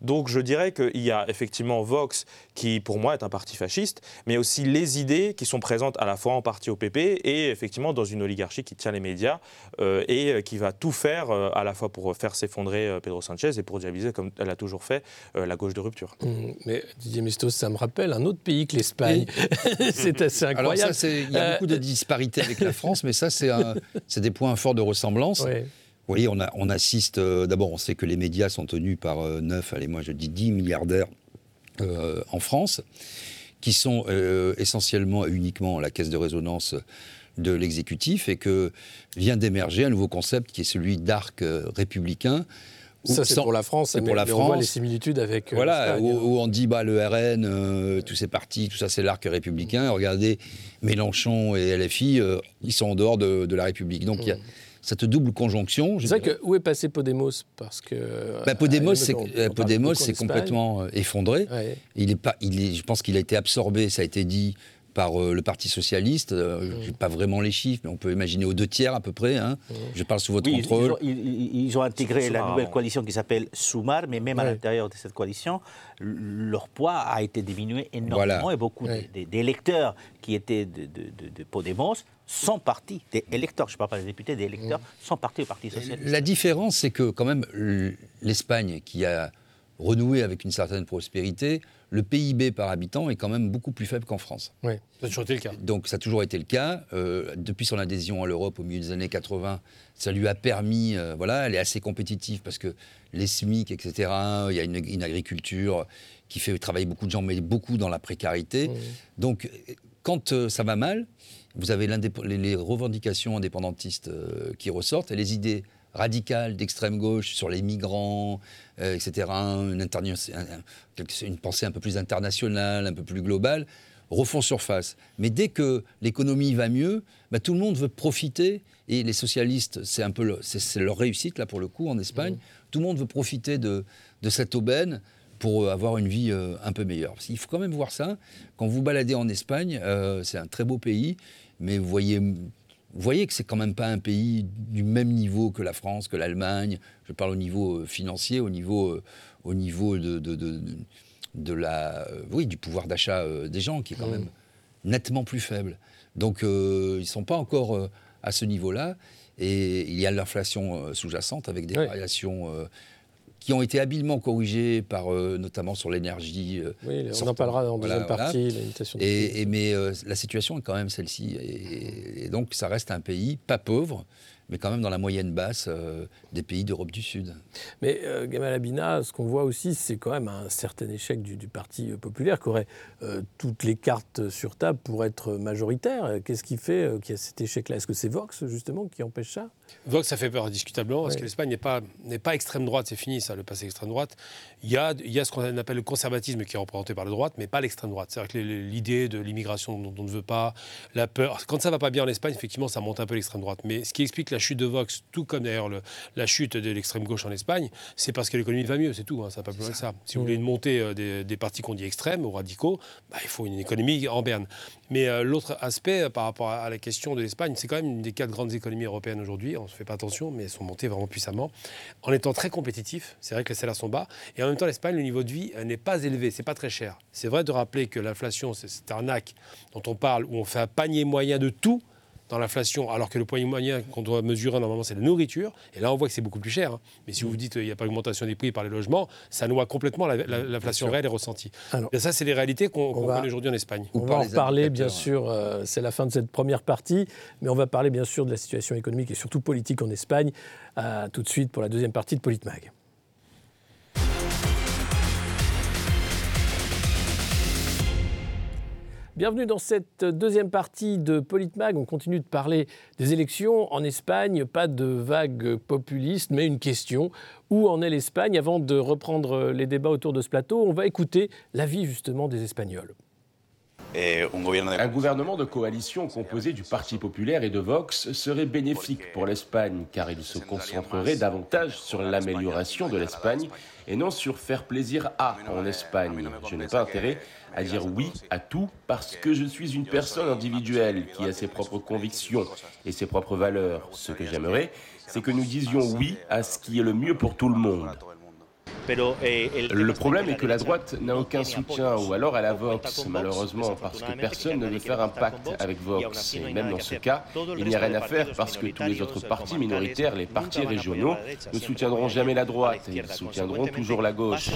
Donc je dirais qu'il y a effectivement Vox, qui pour moi est un parti fasciste, mais aussi les idées qui sont présentes à la fois en partie au PP et effectivement dans une oligarchie qui tient les médias euh, et qui va tout faire euh, à la fois pour faire s'effondrer euh, Pedro Sanchez et pour diaboliser, comme elle a toujours fait, la gauche de rupture. Mmh, mais Didier Mistos, ça me rappelle un autre pays que l'Espagne. [LAUGHS] c'est assez incroyable. il y a beaucoup de disparités avec la France, mais ça, c'est des points forts de ressemblance. [LAUGHS] Vous voyez, on, assiste, euh, d'abord on sait que les médias sont tenus par 9, euh, allez moi je dis 10 milliardaires euh, en France, qui sont essentiellement et uniquement la caisse de résonance de l'exécutif et que vient d'émerger un nouveau concept qui est celui d'arc républicain. Ça, c'est pour la France, c'est pour la France. On voit les similitudes avec. voilà, où, on dit bah, le RN, tous ces partis, tout ça, c'est l'arc républicain. Regardez, Mélenchon et LFI, ils sont en dehors de, la République. Donc il y a mmh cette double conjonction. C'est vrai que où est passé Podemos? Parce que bah, Podemos, c'est complètement euh, effondré. Il est pas, il est, je pense qu'il a été absorbé, ça a été dit par euh, le Parti socialiste. Euh, mmh. Je n'ai pas vraiment les chiffres, mais on peut imaginer aux deux tiers à peu près. Hein. Mmh. Je parle sous votre contrôle. Ils ont, intégré la nouvelle coalition qui s'appelle Soumar, mais même à l'intérieur de cette coalition, leur poids a été diminué énormément et beaucoup d'électeurs qui étaient de, de, de, Podemos sont partis, des électeurs, je ne parle pas des députés, des électeurs, mmh. sont partis au Parti socialiste. La différence, c'est que quand même l'Espagne, qui a renouer avec une certaine prospérité, le PIB par habitant est quand même beaucoup plus faible qu'en France. Oui, ça a toujours été le cas. Donc ça a toujours été le cas. Euh, depuis son adhésion à l'Europe au milieu des années 80, ça lui a permis, euh, voilà, elle est assez compétitive parce que les SMIC, etc., il y a une, agriculture qui fait travailler beaucoup de gens, mais beaucoup dans la précarité. Donc quand euh, ça va mal, vous avez les, revendications indépendantistes qui ressortent et les idées radicale d'extrême gauche sur les migrants, euh, etc., une, une, pensée un peu plus internationale, un peu plus globale, refont surface. Mais dès que l'économie va mieux, bah, tout le monde veut profiter, et les socialistes, c'est un peu c'est leur réussite, là, pour le coup, en Espagne, mmh. tout le monde veut profiter de, de cette aubaine pour avoir une vie euh, un peu meilleure. Il faut quand même voir ça. Quand vous baladez en Espagne, euh, c'est un très beau pays, mais vous voyez vous voyez que c'est quand même pas un pays du même niveau que la France, que l'Allemagne. Je parle au niveau euh, financier, au niveau, euh, au niveau de, de, la, euh, oui, du pouvoir d'achat des gens, qui est quand mmh. même nettement plus faible. Donc ils ne sont pas encore à ce niveau-là. Et il y a l'inflation sous-jacente avec des variations qui ont été habilement corrigés par, euh, notamment sur l'énergie. Euh, oui, on en parlera dans la deuxième partie, et, Mais euh, la situation est quand même celle-ci. et, donc, ça reste un pays pas pauvre, mais quand même dans la moyenne basse des pays d'Europe du Sud. Mais Gamal Abina, ce qu'on voit aussi, c'est quand même un certain échec du, Parti populaire qui aurait toutes les cartes sur table pour être majoritaire. Qu'est-ce qui fait qu'il y a cet échec-là? Est-ce que c'est Vox, justement, qui empêche ça? Vox, ça fait peur, discutablement, parce que l'Espagne n'est pas, pas extrême droite, c'est fini, ça, le passé extrême droite. Il y a, il y a ce qu'on appelle le conservatisme qui est représenté par la droite, mais pas l'extrême droite. C'est-à-dire que l'idée de l'immigration dont on ne veut pas, la peur. Quand ça va pas bien en Espagne, effectivement, ça monte un peu l'extrême droite. Mais ce qui explique la chute de Vox, tout comme d'ailleurs la chute de l'extrême gauche en Espagne, c'est parce que l'économie va mieux, c'est tout. Hein, ça pas plus que ça. Si vous voulez une montée euh, des, partis qu'on dit extrêmes ou radicaux, bah, il faut une économie en berne. Mais euh, l'autre aspect euh, par rapport à, la question de l'Espagne, c'est quand même une des quatre grandes économies européennes aujourd'hui. On ne se fait pas attention, mais elles sont montées vraiment puissamment. En étant très compétitifs, c'est vrai que les salaires sont bas. Et en même temps, l'Espagne, le niveau de vie n'est pas élevé, c'est pas très cher. C'est vrai de rappeler que l'inflation, c'est cette arnaque dont on parle, où on fait un panier moyen de tout dans l'inflation, alors que le point moyen qu'on doit mesurer normalement, c'est la nourriture. Et là, on voit que c'est beaucoup plus cher. Hein. Mais si vous dites qu'il n'y a pas d'augmentation des prix par les logements, ça noie complètement l'inflation réelle et ressentie. et ça, c'est les réalités qu'on connaît aujourd'hui en Espagne. On va en parler, bien sûr. Euh, c'est la fin de cette première partie. Mais on va parler, bien sûr, de la situation économique et surtout politique en Espagne. tout de suite pour la deuxième partie de Politmag. Bienvenue dans cette deuxième partie de Politmag. On continue de parler des élections en Espagne. Pas de vague populiste, mais une question. Où en est l'Espagne? Avant de reprendre les débats autour de ce plateau, on va écouter l'avis justement des Espagnols. Un gouvernement de coalition composé du Parti populaire et de Vox serait bénéfique pour l'Espagne car il se concentrerait davantage sur l'amélioration de l'Espagne et non sur faire plaisir à en Espagne. Je n'ai pas intérêt à dire oui à tout parce que je suis une personne individuelle qui a ses propres convictions et ses propres valeurs. Ce que j'aimerais, c'est que nous disions oui à ce qui est le mieux pour tout le monde. Eh, le problème est que la droite n'a aucun soutien, ou alors elle a Vox, malheureusement, parce que personne ne veut faire un pacte avec Vox. Et même dans ce cas, il n'y a rien à faire parce que tous les autres partis minoritaires, les partis régionaux, ne soutiendront jamais la droite, ils soutiendront toujours la gauche.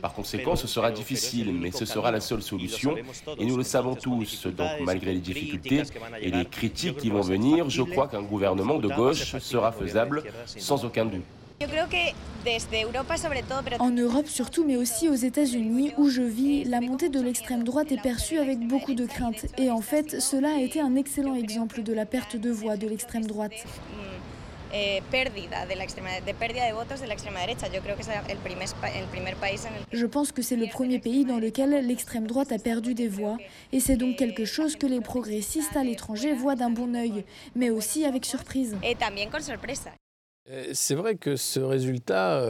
Par conséquent, ce sera difficile, mais ce sera la seule solution, et nous le savons tous. Donc, malgré les difficultés et les critiques qui vont venir, je crois qu'un gouvernement de gauche sera faisable sans aucun doute. En Europe surtout, mais aussi aux États-Unis où je vis, la montée de l'extrême droite est perçue avec beaucoup de crainte. Et en fait, cela a été un excellent exemple de la perte de voix de l'extrême droite. Je pense que c'est le premier pays dans lequel l'extrême droite a perdu des voix, et c'est donc quelque chose que les progressistes à l'étranger voient d'un bon œil, mais aussi avec surprise. Euh, c'est vrai que ce résultat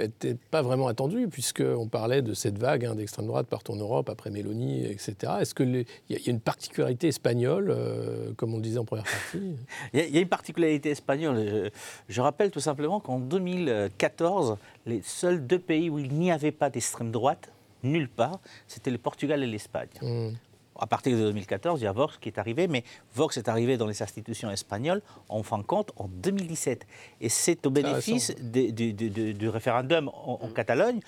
n'était euh, pas vraiment attendu, puisqu'on parlait de cette vague hein, d'extrême droite partout en Europe, après Mélanie, etc. Est-ce qu'il y, a une particularité espagnole, euh, comme on le disait en première partie? [LAUGHS] Il y, a une particularité espagnole. Je, rappelle tout simplement qu'en 2014, les seuls deux pays où il n'y avait pas d'extrême droite, nulle part, c'était le Portugal et l'Espagne. Mmh à partir de 2014, il y a Vox qui est arrivé, mais Vox est arrivé dans les institutions espagnoles, en fin de compte, en 2017. Et c'est au bénéfice du référendum en, mm. Catalogne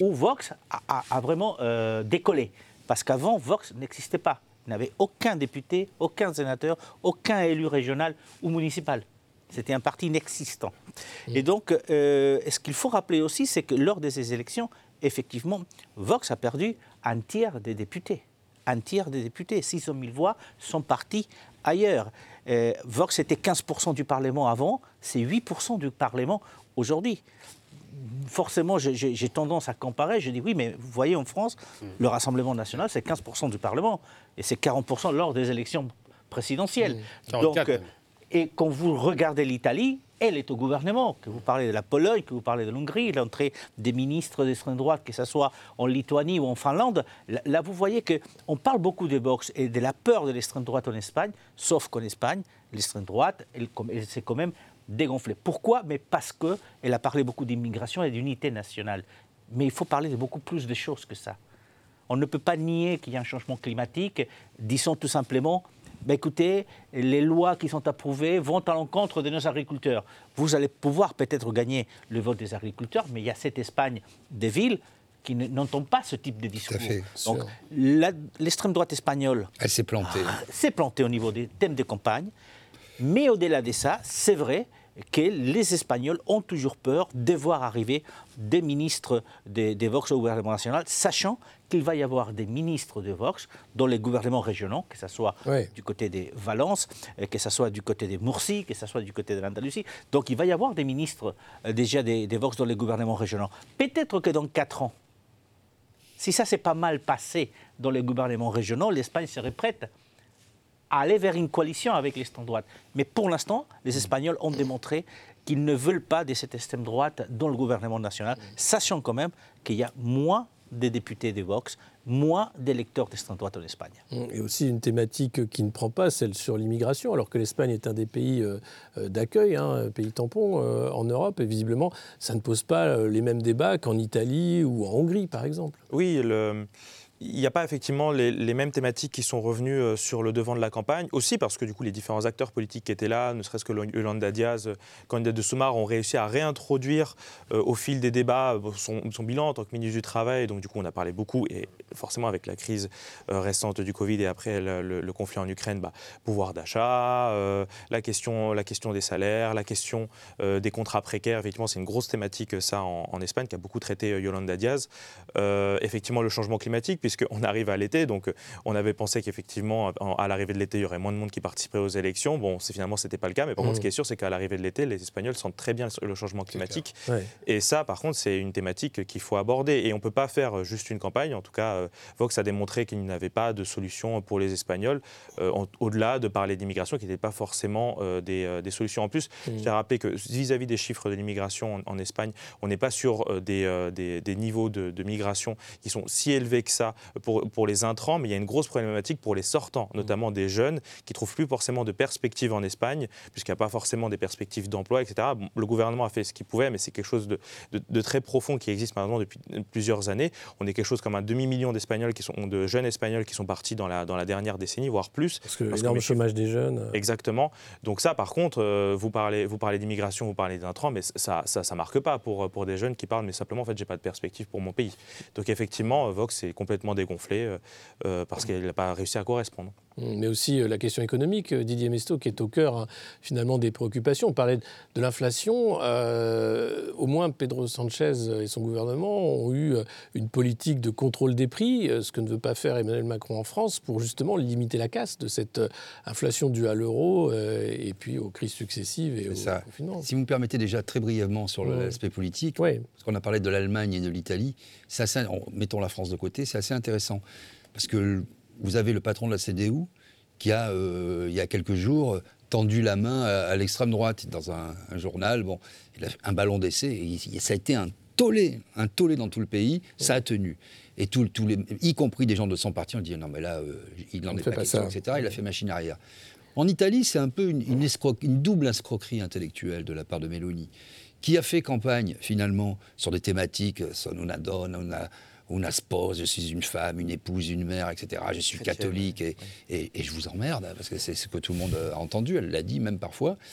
où Vox a, vraiment euh, décollé. Parce qu'avant, Vox n'existait pas. Il n'avait aucun député, aucun sénateur, aucun élu régional ou municipal. C'était un parti inexistant. Mm. Et donc, euh, ce qu'il faut rappeler aussi, c'est que lors de ces élections, effectivement, Vox a perdu un tiers des députés un tiers des députés. 600 000 voix sont parties ailleurs. Euh, Vox était 15% du Parlement avant, c'est 8% du Parlement aujourd'hui. Forcément, j'ai tendance à comparer. Je dis oui, mais vous voyez, en France, mm. le Rassemblement national, c'est 15% du Parlement. Et c'est 40% lors des élections présidentielles. Mmh. Donc, et quand vous regardez l'Italie, elle est au gouvernement. Que vous parlez de la Pologne, que vous parlez de l'Hongrie, l'entrée des ministres d'extrême droite, que ce soit en Lituanie ou en Finlande, là, vous voyez qu'on parle beaucoup de Vox et de la peur de l'extrême droite en Espagne, sauf qu'en Espagne, l'extrême droite, elle, s'est quand même dégonflée. Pourquoi? Mais parce qu'elle a parlé beaucoup d'immigration et d'unité nationale. Mais il faut parler de beaucoup plus de choses que ça. On ne peut pas nier qu'il y a un changement climatique. Disons tout simplement, ben écoutez, les lois qui sont approuvées vont à l'encontre de nos agriculteurs. Vous allez pouvoir peut-être gagner le vote des agriculteurs, mais il y a cette Espagne des villes qui n'entend pas ce type de discours. Donc l'extrême droite espagnole... Elle s'est plantée. s'est plantée au niveau des thèmes de campagne. Mais au-delà de ça, c'est vrai que les Espagnols ont toujours peur de voir arriver des ministres des, Vox au gouvernement national, sachant qu'il va y avoir des ministres de Vox dans les gouvernements régionaux, que ce soit du côté des Valence, euh, que ce soit du côté des Murcie, que ce soit du côté de l'Andalousie. Donc il va y avoir des ministres euh, déjà des, des Vox dans les gouvernements régionaux. Peut-être que dans quatre ans, si ça s'est pas mal passé dans les gouvernements régionaux, l'Espagne serait prête aller vers une coalition avec l'extrême droite. Mais pour l'instant, les Espagnols ont démontré qu'ils ne veulent pas de cette extrême droite dans le gouvernement national, sachant quand même qu'il y a moins de députés de Vox, moins d'électeurs d'extrême droite en Espagne. Et aussi une thématique qui ne prend pas, celle sur l'immigration, alors que l'Espagne est un des pays euh, euh, d'accueil, un hein, pays tampon euh, en Europe, et visiblement, ça ne pose pas les mêmes débats qu'en Italie ou en Hongrie, par exemple. Oui, le il n'y a pas effectivement les, mêmes thématiques qui sont revenues euh, sur le devant de la campagne, aussi parce que du coup les différents acteurs politiques qui étaient là, ne serait-ce que Yolanda Diaz, euh, candidat de Soumar, ont réussi à réintroduire euh, au fil des débats son, bilan en tant que ministre du Travail. Donc du coup on a parlé beaucoup, et forcément avec la crise récente du Covid et après le, conflit en Ukraine, bah, pouvoir d'achat, la, question, des salaires, la question des contrats précaires, effectivement c'est une grosse thématique ça en, en, Espagne qui a beaucoup traité Yolanda Diaz. effectivement le changement climatique, puisqu'on arrive à l'été. Donc, on avait pensé qu'effectivement, à l'arrivée de l'été, il y aurait moins de monde qui participerait aux élections. Bon, finalement, ce n'était pas le cas. Mais par contre, ce mmh. qui est sûr, c'est qu'à l'arrivée de l'été, les Espagnols sentent très bien le changement climatique. Et ça, par contre, c'est une thématique qu'il faut aborder. Et on ne peut pas faire juste une campagne. En tout cas, euh, Vox a démontré qu'il n'avait pas de solution pour les Espagnols, euh, au-delà de parler d'immigration, qui n'était pas forcément euh, des, solutions. En plus, mmh. je tiens à rappeler que vis-à-vis des chiffres de l'immigration en, Espagne, on n'est pas sur des, des, niveaux de, de migration qui sont si élevés que ça pour, pour, les intrants, mais il y a une grosse problématique pour les sortants, notamment des jeunes qui trouvent plus forcément de perspectives en Espagne, puisqu'il n'y a pas forcément des perspectives d'emploi, etc. le gouvernement a fait ce qu'il pouvait, mais c'est quelque chose de, de, très profond qui existe maintenant depuis plusieurs années. On est quelque chose comme un demi-million d'Espagnols qui sont, de jeunes Espagnols qui sont partis dans la, dans la dernière décennie, voire plus. Parce que l'énorme chômage des jeunes. Euh. Exactement. Donc ça, par contre, euh, vous parlez, vous parlez d'immigration, vous parlez d'intrants, mais ça, ça, ça marque pas pour, pour des jeunes qui parlent, mais simplement, en fait, j'ai pas de perspective pour mon pays. Donc effectivement, Vox est complètement dégonflé euh, euh, parce qu'elle n'a pas réussi à correspondre. Mais aussi euh, la question économique, Didier Mesto, qui est au cœur hein, finalement des préoccupations. On parlait de l'inflation. au moins, Pedro Sanchez et son gouvernement ont eu une politique de contrôle des prix, ce que ne veut pas faire Emmanuel Macron en France, pour justement limiter la casse de cette inflation due à l'euro et puis aux crises successives et aux, ça. Si vous me permettez déjà très brièvement sur l'aspect politique, parce qu'on a parlé de l'Allemagne et de l'Italie, mettons la France de côté, c'est assez intéressant. Parce que vous avez le patron de la CDU qui a, euh, il y a quelques jours, tendu la main à, l'extrême droite dans un, journal. Bon, il a un ballon d'essai, et ça a été un tollé, un tollé dans tout le pays, ça a tenu. Et tout, les, y compris des gens de son parti, ont dit non mais là, euh, il n'en est pas, question, etc. Il a fait machine arrière. En Italie, c'est un peu une, une, double escroquerie intellectuelle de la part de Meloni, qui a fait campagne finalement sur des thématiques, son una donna, una spouse, je suis une femme, une épouse, une mère, etc. Je suis catholique et, et, je vous emmerde, parce que c'est ce que tout le monde a entendu, elle l'a dit même parfois. [LAUGHS]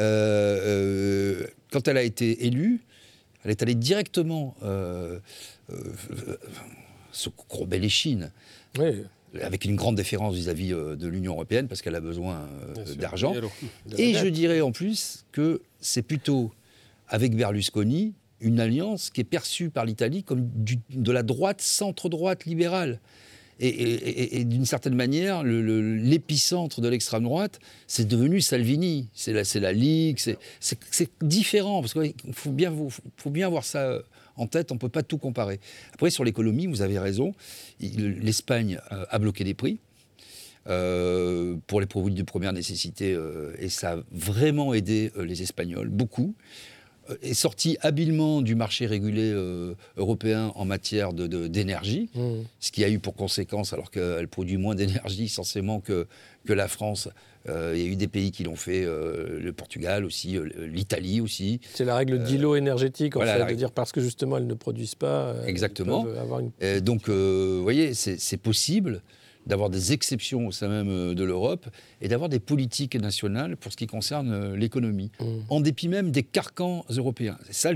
Euh, quand elle a été élue, elle est allée directement euh, se courber les chines. Oui avec une grande déférence vis-à-vis de l'Union européenne, parce qu'elle a besoin d'argent. Et je dirais en plus que c'est plutôt avec Berlusconi une alliance qui est perçue par l'Italie comme de la droite centre-droite libérale. Et, d'une certaine manière, l'épicentre de l'extrême droite, c'est devenu Salvini. C'est la, Ligue, c'est différent, parce qu'il faut bien, faut voir ça euh, en tête, on ne peut pas tout comparer. Après, sur l'économie, vous avez raison, l'Espagne euh, a bloqué les prix. Euh, pour les produits de première nécessité, et ça a vraiment aidé les Espagnols, beaucoup est sorti habilement du marché régulé euh, européen en matière d'énergie, de, mmh. ce qui a eu pour conséquence, alors qu'elle produit moins d'énergie censément que, que la France, euh, il y a eu des pays qui l'ont fait, euh, le Portugal aussi, l'Italie aussi. C'est la règle d'îlot énergétique, en fait, de dire parce que justement elles ne produisent pas. Exactement. donc, vous voyez, c'est possible d'avoir des exceptions au sein même euh, de l'Europe et d'avoir des politiques nationales pour ce qui concerne euh, l'économie, mmh. en dépit même des carcans européens. Ça,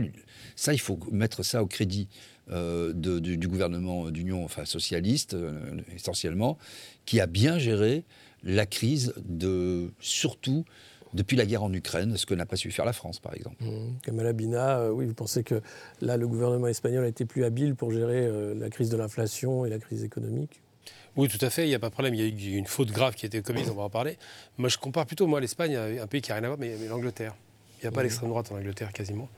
ça, il faut mettre ça au crédit euh, du, gouvernement d'union enfin, socialiste, essentiellement, qui a bien géré la crise, de, surtout depuis la guerre en Ukraine, ce que n'a pas su faire la France, par exemple. Mmh. Kamala Bina, oui, vous pensez que là, le gouvernement espagnol a été plus habile pour gérer la crise de l'inflation et la crise économique? Oui, tout à fait, il n'y a pas de problème. Il y a eu une faute grave qui a été commise, on va en parler. Moi, je compare plutôt, moi, l'Espagne à un pays qui n'a rien à voir, mais, l'Angleterre. Il n'y a pas l'extrême droite en Angleterre, quasiment.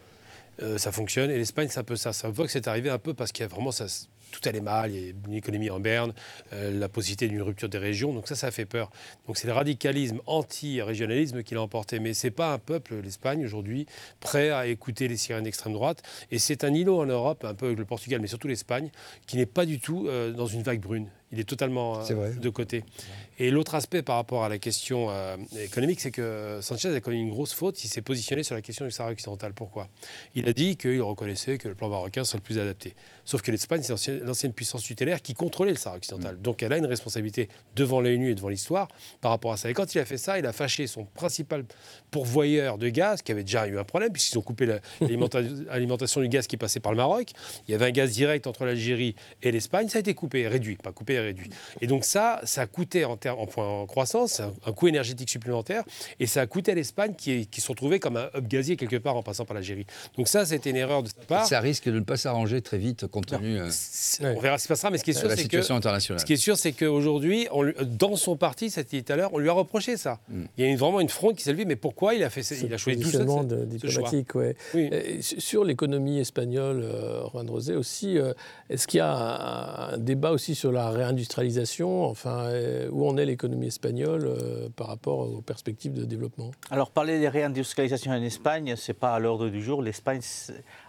Euh, ça fonctionne. Et l'Espagne, c'est un peu ça. Ça voit que c'est arrivé un peu parce qu'il y a vraiment ça, tout allait mal, il y a une économie en berne, euh, la possibilité d'une rupture des régions, donc ça, ça fait peur. Donc c'est le radicalisme anti-régionalisme qui l'a emporté. Mais c'est pas un peuple, l'Espagne, aujourd'hui, prêt à écouter les sirènes d'extrême droite. Et c'est un îlot en Europe, un peu avec le Portugal, mais surtout l'Espagne, qui n'est pas du tout euh, dans une vague brune. Il est totalement euh, de côté. Et l'autre aspect par rapport à la question économique, c'est que Sanchez a commis une grosse faute. Il s'est positionné sur la question du Sahara occidental. Pourquoi? Il a dit qu'il reconnaissait que le plan marocain serait le plus adapté. Sauf que l'Espagne, c'est l'ancienne puissance tutélaire qui contrôlait le Sahara occidental. Mm. Donc elle a une responsabilité devant l'ONU et devant l'histoire par rapport à ça. Et quand il a fait ça, il a fâché son principal pourvoyeur de gaz, qui avait déjà eu un problème, puisqu'ils ont coupé [LAUGHS] l'alimentation du gaz qui passait par le Maroc. Il y avait un gaz direct entre l'Algérie et l'Espagne. Ça a été coupé, réduit, pas coupé, réduit. Et donc ça, ça a coûté en, en point en croissance, un, un, coût énergétique supplémentaire, et ça a coûté à l'Espagne qui, qui se retrouvait comme un hub gazier quelque part en passant par l'Algérie. Donc ça, c'était une erreur de sa part. Ça risque de ne pas s'arranger très vite compte tenu. Euh, on verra ce qui passera, mais ce qui est sûr, c'est que ce qui est sûr, c'est qu'aujourd'hui, dans son parti, ça dit tout à l'heure, on lui a reproché ça. Mm. Il y a une, vraiment une fronde qui s'est levée, mais pourquoi il a fait Il a choisi tout ça. De, diplomatique, ouais. Oui. Sur l'économie espagnole, euh, Juan Rosé aussi, euh, est-ce qu'il y a un, débat aussi sur la réindustrialisation Enfin, euh, où en est l'économie espagnole par rapport aux perspectives de développement? Alors, parler de réindustrialisation en Espagne, c'est pas à l'ordre du jour. L'Espagne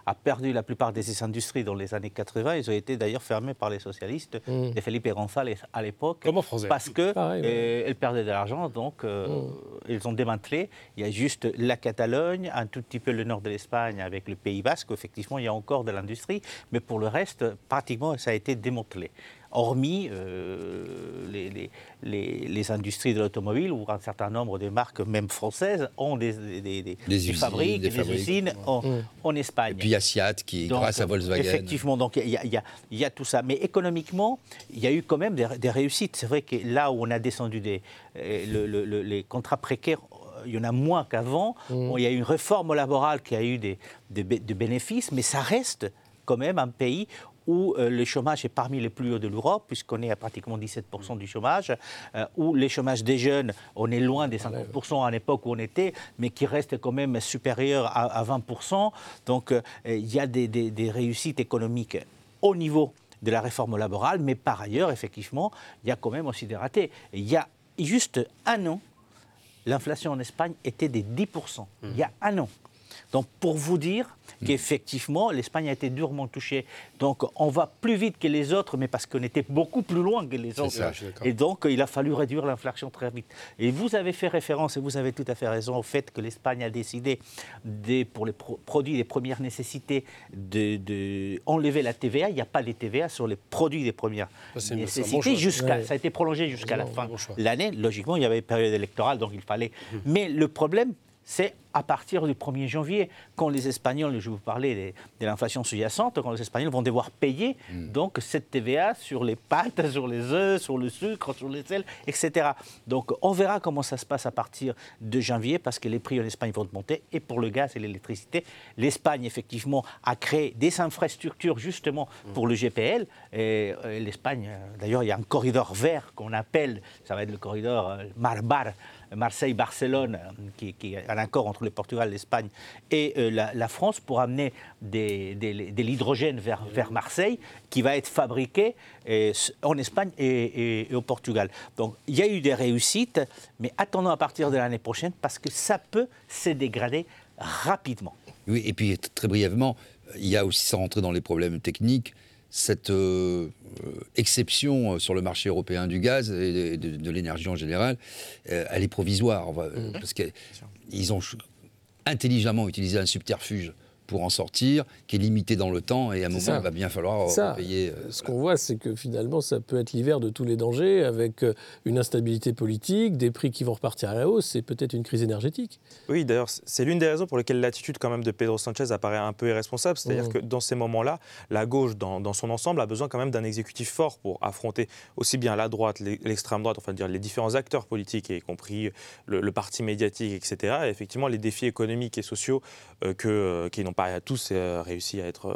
a perdu la plupart de ses industries dans les années 80. Ils ont été d'ailleurs fermés par les socialistes mm. de Felipe González à l'époque. Parce que euh, perdaient de l'argent, donc euh, mm. ils ont démantelé. Il y a juste la Catalogne, un tout petit peu le nord de l'Espagne avec le Pays Basque. Effectivement, il y a encore de l'industrie, mais pour le reste, pratiquement, ça a été démantelé hormis euh, les, les, industries de l'automobile, où un certain nombre de marques, même françaises, ont des, des, usines, fabriques, des, usines en, Espagne. Et puis Asiat, qui, grâce à Volkswagen. Effectivement, donc il y, a, tout ça. Mais économiquement, il y a eu quand même des, réussites. C'est vrai que là où on a descendu des, euh, les contrats précaires, il y en a moins qu'avant. Mm. il y a eu une réforme laborale qui a eu des, des, bénéfices, mais ça reste quand même un pays où euh, le chômage est parmi les plus hauts de l'Europe, puisqu'on est à pratiquement 17% du chômage, euh, où le chômage des jeunes, on est loin des 50% à l'époque où on était, mais qui reste quand même supérieur à, 20%. Donc euh, il y a des, réussites économiques au niveau de la réforme laborale, mais par ailleurs, effectivement, il y a quand même aussi des ratés. il y a juste un an, l'inflation en Espagne était des 10%. Il y a un an. Donc pour vous dire qu'effectivement, l'Espagne a été durement touchée. Donc on va plus vite que les autres, mais parce qu'on était beaucoup plus loin que les autres. et donc il a fallu réduire l'inflation très vite. Et vous avez fait référence, et vous avez tout à fait raison, au fait que l'Espagne a décidé, pour les produits des premières nécessités, d'enlever de, la TVA. Il n'y a pas de TVA sur les produits des premières nécessités. jusqu'à, Ça a été prolongé jusqu'à la fin de l'année. Logiquement, il y avait une période électorale, donc il fallait. Mmh. Mais le problème, c'est à partir du 1er janvier, quand les Espagnols, je vous parlais de, l'inflation sous-jacente, quand les Espagnols vont devoir payer mm. donc cette TVA sur les pâtes, [LAUGHS] sur les œufs, sur le sucre, sur les sels, etc. Donc on verra comment ça se passe à partir de janvier parce que les prix en Espagne vont monter et pour le gaz et l'électricité, l'Espagne effectivement a créé des infrastructures justement mm. pour le GPL. Et, euh, l'Espagne, euh, d'ailleurs, il y a un corridor vert qu'on appelle, ça va être le corridor euh, Marbar Marseille-Barcelone, qui, est un accord entre le Portugal, l'Espagne et euh, la, France pour amener de l'hydrogène vers, vers, Marseille, qui va être fabriqué euh, en Espagne et, au Portugal. Donc il y a eu des réussites, mais attendons à partir de l'année prochaine parce que ça peut se dégrader rapidement. Oui, et puis très brièvement, il y a aussi, sans rentrer dans les problèmes techniques, cette euh, exception sur le marché européen du gaz et de, l'énergie en général, euh, elle est provisoire. Mmh. Parce qu'ils ont intelligemment utilisé un subterfuge pour en sortir, qui est limité dans le temps, et à un moment, il va bien falloir payer. Euh, Ce qu'on voit, c'est que finalement, ça peut être l'hiver de tous les dangers, avec euh, une instabilité politique, des prix qui vont repartir à la hausse, et peut-être une crise énergétique. Oui, d'ailleurs, c'est l'une des raisons pour lesquelles l'attitude quand même de Pedro Sanchez apparaît un peu irresponsable, c'est-à-dire mmh. que dans ces moments-là, la gauche, dans, son ensemble, a besoin quand même d'un exécutif fort pour affronter aussi bien la droite, l'extrême droite, enfin dire les différents acteurs politiques, y compris le, parti médiatique, etc., et effectivement les défis économiques et sociaux euh, que, qui n'ont pas tous euh, réussi à être, euh,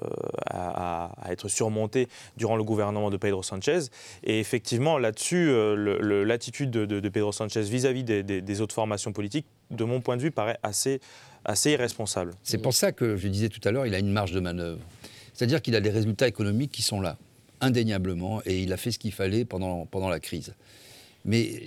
à, être surmontés durant le gouvernement de Pedro Sanchez. Et effectivement, là-dessus, euh, l'attitude de, Pedro Sanchez vis-à-vis des, autres formations politiques, de mon point de vue, paraît assez, assez irresponsable. C'est pour ça que je disais tout à l'heure, il a une marge de manœuvre. C'est-à-dire qu'il a des résultats économiques qui sont là, indéniablement, et il a fait ce qu'il fallait pendant, pendant la crise. Mais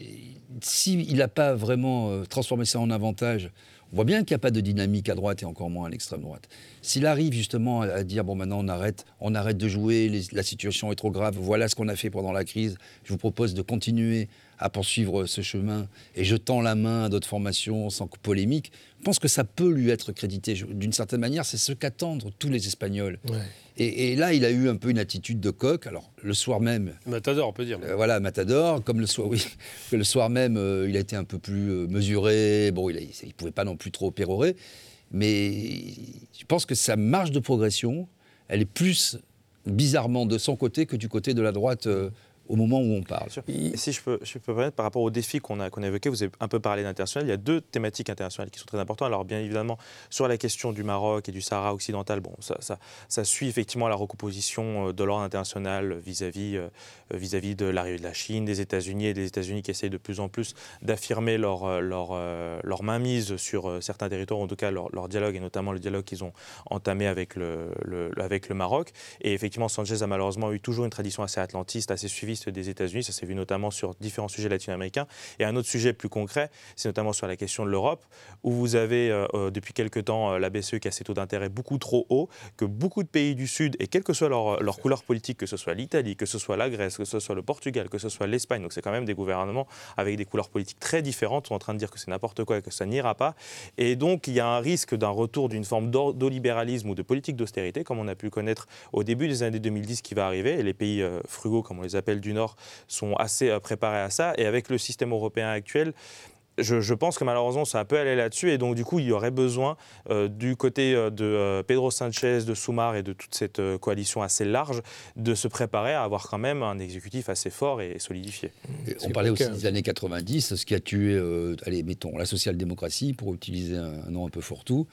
s'il n'a pas vraiment transformé ça en avantage on voit bien qu'il n'y a pas de dynamique à droite et encore moins à l'extrême droite. S'il arrive justement à dire bon maintenant on arrête, on arrête de jouer, la situation est trop grave, voilà ce qu'on a fait pendant la crise, je vous propose de continuer à poursuivre ce chemin et je tends la main à d'autres formations sans polémique, je pense que ça peut lui être crédité. D'une certaine manière, c'est ce qu'attendent tous les Espagnols. Et, là, il a eu un peu une attitude de coq. Alors, le soir même. Matador, on peut dire. Euh, voilà, Matador. Comme le soir, [LAUGHS] oui, le soir même, euh, il a été un peu plus euh, mesuré. Bon, il ne pouvait pas non plus trop pérorer. Mais je pense que sa marge de progression, elle est plus bizarrement de son côté que du côté de la droite au moment où on parle. Si je peux, je permettre, par rapport aux défis qu'on a, qu'on a évoqués, vous avez un peu parlé d'international, il y a deux thématiques internationales qui sont très importantes. Alors bien évidemment, sur la question du Maroc et du Sahara occidental, bon, ça, ça, suit effectivement la recomposition euh, de l'ordre international vis-à-vis euh, vis-à-vis de l'arrivée de la Chine, des États-Unis et des États-Unis qui essayent de plus en plus d'affirmer leur, euh, leur, leur mainmise sur certains territoires, en tout cas leur, leur dialogue et notamment le dialogue qu'ils ont entamé avec le, avec le Maroc. Et effectivement, Sanchez a malheureusement eu toujours une tradition assez atlantiste, assez suivie des États-Unis. Ça s'est vu notamment sur différents sujets latino-américains. Et un autre sujet plus concret, c'est notamment sur la question de l'Europe, où vous avez euh, euh, depuis quelque temps euh, la BCE qui a ses taux d'intérêt beaucoup trop hauts, que beaucoup de pays du Sud, et quelle que soit leur, leur couleur politique, que ce soit l'Italie, que ce soit la Grèce, que ce soit le Portugal, que ce soit l'Espagne, donc c'est quand même des gouvernements avec des couleurs politiques très différentes, sont en train de dire que c'est n'importe quoi et que ça n'ira pas. Et donc il y a un risque d'un retour d'une forme d'olibéralisme ou de politique d'austérité, comme on a pu connaître au début des années 2010 qui va arriver. Et les pays frugaux, comme on les appelle du Nord, sont assez euh, préparés à ça. Et avec le système européen actuel, je, pense que malheureusement ça peut aller là-dessus et donc du coup il y aurait besoin euh, du côté euh, de Pedro Sanchez, de Soumar et de toute cette coalition assez large de se préparer à avoir quand même un exécutif assez fort et solidifié. on parlait aussi des années 90, ce qui a tué, allez mettons, la social-démocratie pour utiliser un, nom un peu fourre-tout,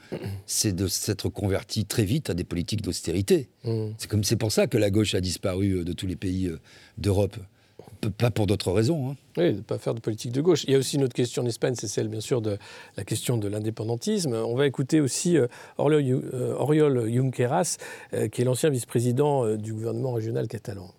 c'est de s'être converti très vite à des politiques d'austérité. Mm. C'est comme c'est pour ça que la gauche a disparu de tous les pays d'Europe pas pour d'autres raisons. Hein. Oui, de pas faire de politique de gauche. Il y a aussi une autre question en Espagne, c'est celle, bien sûr, de la question de l'indépendantisme. On va écouter aussi euh, euh, Oriol Junqueras, euh, qui est l'ancien vice-président du gouvernement régional catalan.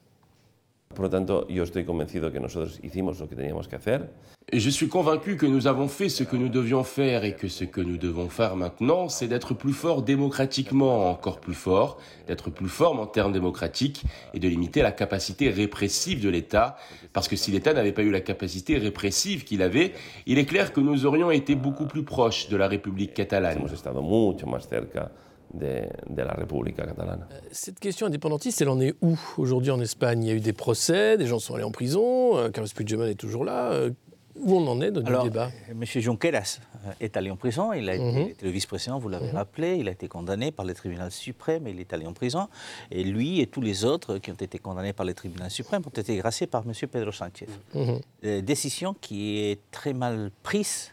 Por lo tanto, yo estoy convencido que nosotros hicimos lo que teníamos que hacer. Je suis convaincu que nous avons fait ce que nous devions faire et que ce que nous devons faire maintenant, c'est d'être plus fort démocratiquement, encore plus fort, d'être plus fort en termes démocratiques et de limiter la capacité répressive de l'État. Parce que si l'État n'avait pas eu la capacité répressive qu'il avait, il est clair que nous aurions été beaucoup plus proches de la République catalane. Hemos estado mucho más cerca de, de, la République catalane. Euh, cette question indépendantiste, elle en est où aujourd'hui en Espagne? Il y a eu des procès, des gens sont allés en prison, euh, Carlos Puigdemont est toujours là. Euh, où on en est dans le débat? M. Junqueras est allé en prison, il a été, mhm. le vice-président, vous l'avez mhm. rappelé, il a été condamné par le tribunal suprême, il est allé en prison. Et lui et tous les autres qui ont été condamnés par le tribunal suprême ont été graciés par M. Pedro Sánchez. Mhm. décision qui est très mal prise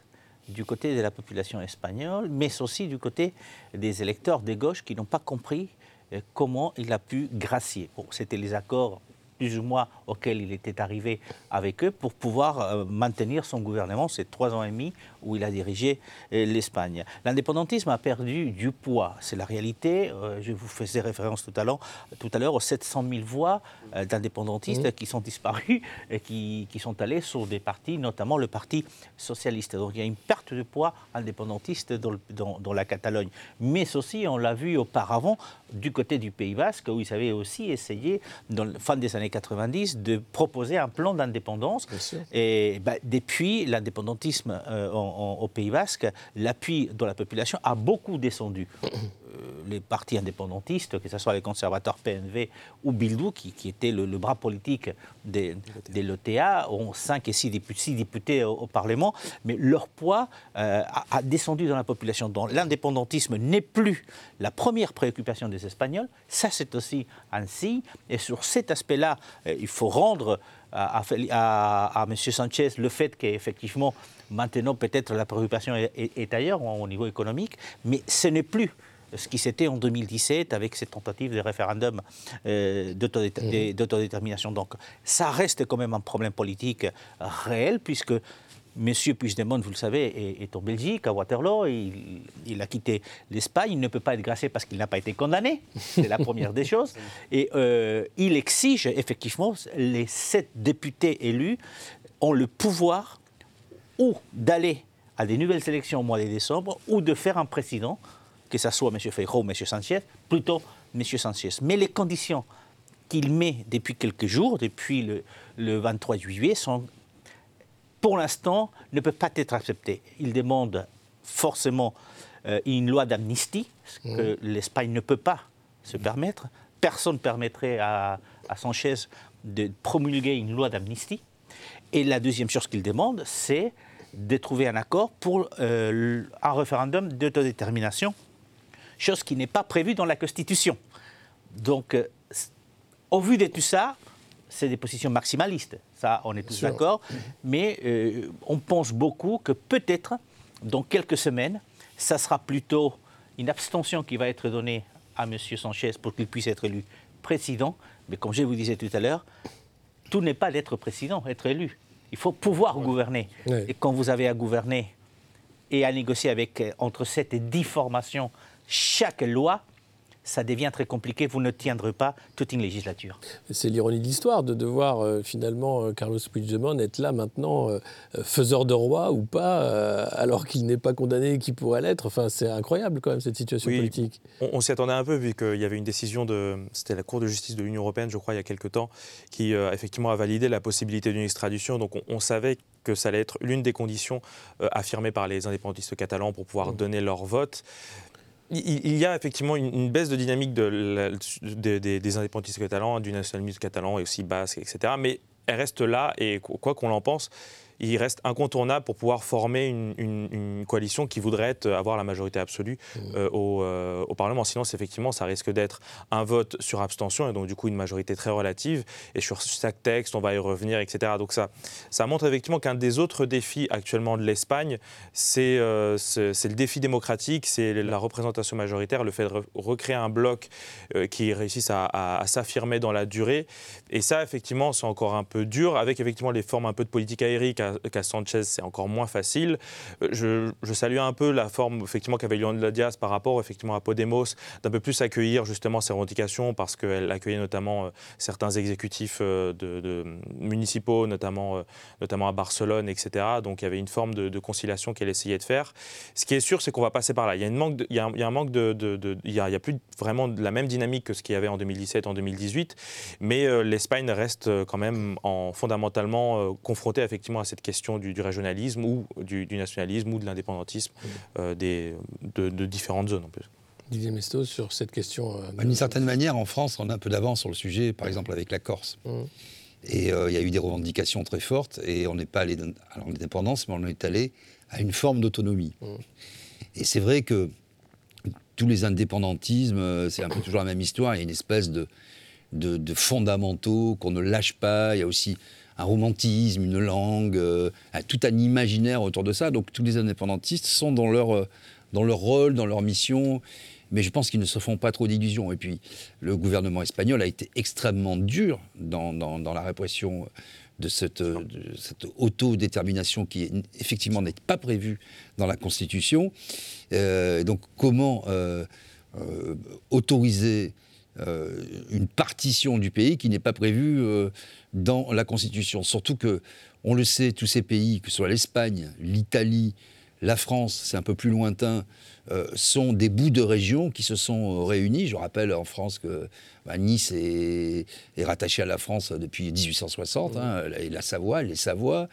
du côté de la population espagnole, mais aussi du côté des électeurs de gauche qui n'ont pas compris euh, comment il a pu gracier. C'était les accords plus ou moins auquel il était arrivé avec eux pour pouvoir euh, maintenir son gouvernement, ces trois ans et demi où il a dirigé euh, l'Espagne. L'indépendantisme a perdu du poids, c'est la réalité. Euh, je vous faisais référence tout à l'heure, tout à l'heure aux 700 000 voix d'indépendantistes mmh. qui sont disparus et qui, qui, sont allés sur des partis, notamment le Parti socialiste. Donc il y a une perte de poids indépendantiste dans, dans, dans la Catalogne. Mais aussi, on l'a vu auparavant, du côté du Pays Basque, où ils avaient aussi essayé, dans la fin des années 90, de proposer un plan d'indépendance. Et bah, depuis, l'indépendantisme euh, au Pays Basque, l'appui de la population a beaucoup descendu. [CLEARS THROAT] Euh, les partis indépendantistes, que ce soit les conservateurs PNV ou Bildu, qui, qui était le, bras politique des, des l'OTA, ont 5 et 6 députés, députés au, Parlement, mais leur poids euh, a, descendu dans la population. Donc l'indépendantisme n'est plus la première préoccupation des Espagnols, ça c'est aussi un signe, et sur cet aspect-là, euh, il faut rendre à, M. Sanchez le fait qu'effectivement, maintenant peut-être la préoccupation est ailleurs au niveau économique, mais ce n'est plus ce qui s'était en 2017 avec cette tentative de référendum euh, d'autodétermination. Donc ça reste quand même un problème politique réel puisque M. Puigdemont, vous le savez, est, en Belgique, à Waterloo. Il, il a quitté l'Espagne. Il ne peut pas être gracié parce qu'il n'a pas été condamné. C'est la première des choses. [LAUGHS] Et euh, il exige effectivement, les sept députés élus ont le pouvoir ou d'aller à des nouvelles élections au mois de décembre ou de faire un président que ce soit M. Feijóo ou M. Sanchez, plutôt M. Sanchez. Mais les conditions qu'il met depuis quelques jours, depuis le, 23 juillet, sont, pour l'instant, ne peuvent pas être acceptées. Il demande forcément euh, une loi d'amnistie, ce que mmh. l'Espagne ne peut pas se permettre. Personne ne permettrait à, Sanchez de promulguer une loi d'amnistie. Et la deuxième chose qu'il demande, c'est de trouver un accord pour euh, un référendum d'autodétermination chose qui n'est pas prévue dans la Constitution. Donc, euh, au vu de tout ça, c'est des positions maximalistes, ça on est tous d'accord, mais euh, on pense beaucoup que peut-être dans quelques semaines, ça sera plutôt une abstention qui va être donnée à M. Sanchez pour qu'il puisse être élu président, mais comme je vous disais tout à l'heure, tout n'est pas d'être président, être élu. Il faut pouvoir gouverner. Et quand vous avez à gouverner et à négocier avec euh, entre 7 et 10 formations chaque loi, ça devient très compliqué, vous ne tiendrez pas toute une législature. C'est l'ironie de l'histoire de devoir euh, finalement euh, Carlos Puigdemont être là maintenant, euh, faiseur de roi ou pas, alors qu'il n'est pas condamné et qu'il pourrait l'être. Enfin, c'est incroyable quand même cette situation politique. On, s'y attendait un peu vu qu'il y avait une décision de, c'était la Cour de justice de l'Union européenne, je crois, il y a quelques temps, qui effectivement a validé la possibilité d'une extradition. Donc on, savait que ça allait être l'une des conditions affirmées par les indépendantistes catalans pour pouvoir mmh. donner leur vote il y a effectivement une, baisse de dynamique de des indépendantistes catalans, du nationalisme catalan et aussi basque, etc. Mais elle reste là et quoi qu'on en pense, il reste incontournable pour pouvoir former une, coalition qui voudrait avoir la majorité absolue mmh. euh, euh, au, Parlement. Sinon, effectivement, ça risque d'être un vote sur abstention et donc du coup une majorité très relative. Et sur chaque texte, on va y revenir, etc. Donc ça, ça montre effectivement qu'un des autres défis actuellement de l'Espagne, c'est euh, le défi démocratique, c'est la représentation majoritaire, le fait de recréer un bloc qui réussisse à, à s'affirmer dans la durée. Et ça, effectivement, c'est encore un peu dur, avec effectivement les formes un peu de politique aérienne qu'à Sanchez, c'est encore moins facile. Je, salue un peu la forme effectivement qu'avait Leon Diaz par rapport effectivement à Podemos d'un peu plus accueillir justement ces revendications parce qu'elle accueillait notamment certains exécutifs de, municipaux, notamment, notamment à Barcelone, etc. Donc il y avait une forme de, conciliation qu'elle essayait de faire. Ce qui est sûr, c'est qu'on va passer par là. Il y a, un, manque de, il y plus vraiment la même dynamique que ce qu'il y avait en 2017, en 2018, mais l'Espagne reste quand même en, fondamentalement euh, confronté effectivement à cette question du, régionalisme ou du, nationalisme ou de l'indépendantisme euh, de, différentes zones en plus. Didier Mesto, sur cette question. Euh, bah, d'une certaine manière, en France, on a un peu d'avance sur le sujet, par exemple avec la Corse. Mmh. Et il y a eu des revendications très fortes, et on n'est pas allé à l'indépendance, mais on est allé à une forme d'autonomie. Mmh. Et c'est vrai que tous les indépendantismes, c'est un peu toujours la même histoire. Il y a une espèce de, de, fondamentaux qu'on ne lâche pas. Il y a aussi un romantisme, une langue, euh, tout un imaginaire autour de ça. Donc tous les indépendantistes sont dans leur, euh, dans leur rôle, dans leur mission. Mais je pense qu'ils ne se font pas trop d'illusions. Et puis, le gouvernement espagnol a été extrêmement dur dans, la répression de cette, autodétermination qui, effectivement, n'est pas prévue dans la Constitution. Euh, donc, comment autoriser euh, une partition du pays qui n'est pas prévue euh, dans la Constitution. Surtout que, on le sait, tous ces pays, que ce soit l'Espagne, l'Italie, la France, c'est un peu plus lointain, euh, sont des bouts de régions qui se sont réunis. Je rappelle en France que bah, Nice est, rattachée à la France depuis 1860, hein, la, Savoie, les Savoies.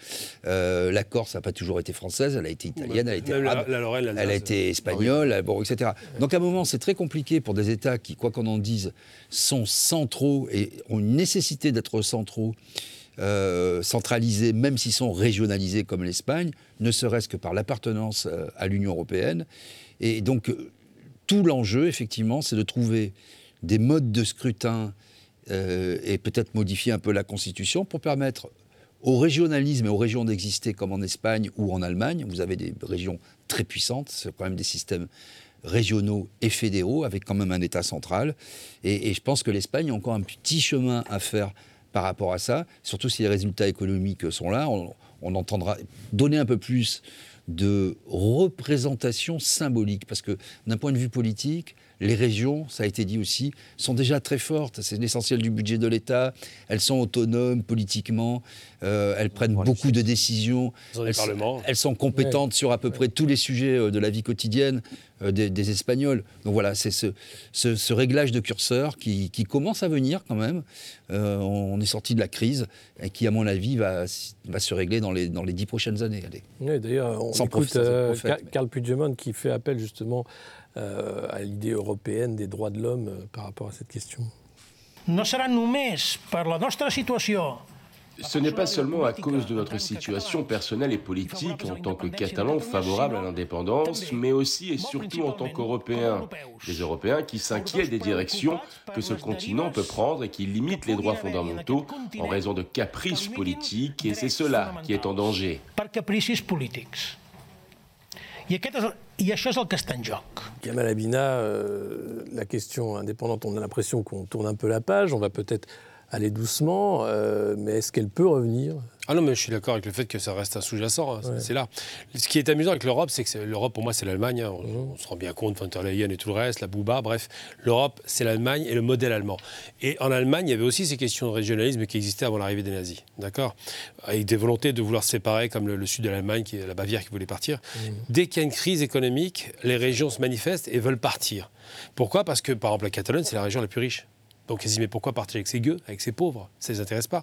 Euh, la Corse n'a pas toujours été française, elle a été italienne, elle a été arabe, elle a été espagnole, ah bon, etc. Donc à un moment, c'est très compliqué pour des États qui, quoi qu'on en dise, sont centraux et ont une nécessité d'être centraux euh, centralisés, même s'ils sont régionalisés comme l'Espagne, ne serait-ce que par l'appartenance euh, à l'Union européenne. Et donc, euh, tout l'enjeu, effectivement, c'est de trouver des modes de scrutin et peut-être modifier un peu la Constitution pour permettre au régionalisme et aux régions d'exister comme en Espagne ou en Allemagne. Vous avez des régions très puissantes, c'est quand même des systèmes régionaux et fédéraux avec quand même un État central. Et, et je pense que l'Espagne a encore un petit chemin à faire par rapport à ça, surtout si les résultats économiques sont là, on, entendra donner un peu plus de représentation symbolique, parce que d'un point de vue politique, les régions, ça a été dit aussi, sont déjà très fortes. C'est l'essentiel du budget de l'État. Elles sont autonomes politiquement. Euh, elles prennent beaucoup de décisions. Elles, sont compétentes sur à peu près tous les sujets euh, de la vie quotidienne euh, des, Espagnols. Donc voilà, c'est ce, réglage de curseur qui, commence à venir quand même. on est sorti de la crise et qui, à mon avis, va, va se régler dans les, dans les dix prochaines années. Oui, D'ailleurs, on Sans écoute Carl Puigdemont qui fait appel justement euh, à l'idée européenne des droits de l'homme euh, par rapport à cette question No serà només per la nostra situació ce n'est pas seulement à cause de notre situation personnelle et politique en tant que Catalans favorables à l'indépendance, mais aussi et surtout en tant qu'Européens. Des Européens qui s'inquiètent des directions que ce continent peut prendre et qui limitent les droits fondamentaux en raison de caprices politiques, et c'est cela qui est en danger. Par capricis politiques. I, aquest és, I això és el que està en joc. Kamal Abina, euh, la question indépendante, on a l'impression qu'on tourne un peu la page, on va peut-être aller doucement, euh, mais est-ce qu'elle peut revenir? Ah non, mais je suis d'accord avec le fait que ça reste un sous-jacent. Hein, c'est là. Ce qui est amusant avec l'Europe, c'est que l'Europe, pour moi, c'est l'Allemagne. Hein. Mhm. On, se rend bien compte, von der Leyen et tout le reste, la Bouba, bref. L'Europe, c'est l'Allemagne et le modèle allemand. Et en Allemagne, il y avait aussi ces questions de régionalisme qui existaient avant l'arrivée des nazis. D'accord? Avec des volontés de vouloir se séparer, comme le, sud de l'Allemagne, qui est la Bavière qui voulait partir. Mhm. Dès qu'il y a une crise économique, les régions se manifestent et veulent partir. Pourquoi? Parce que, par exemple, la Catalogne, c'est la région la plus riche. Donc ils disent mais pourquoi partir avec ces gueux, avec ces pauvres? Ça ne les intéresse pas.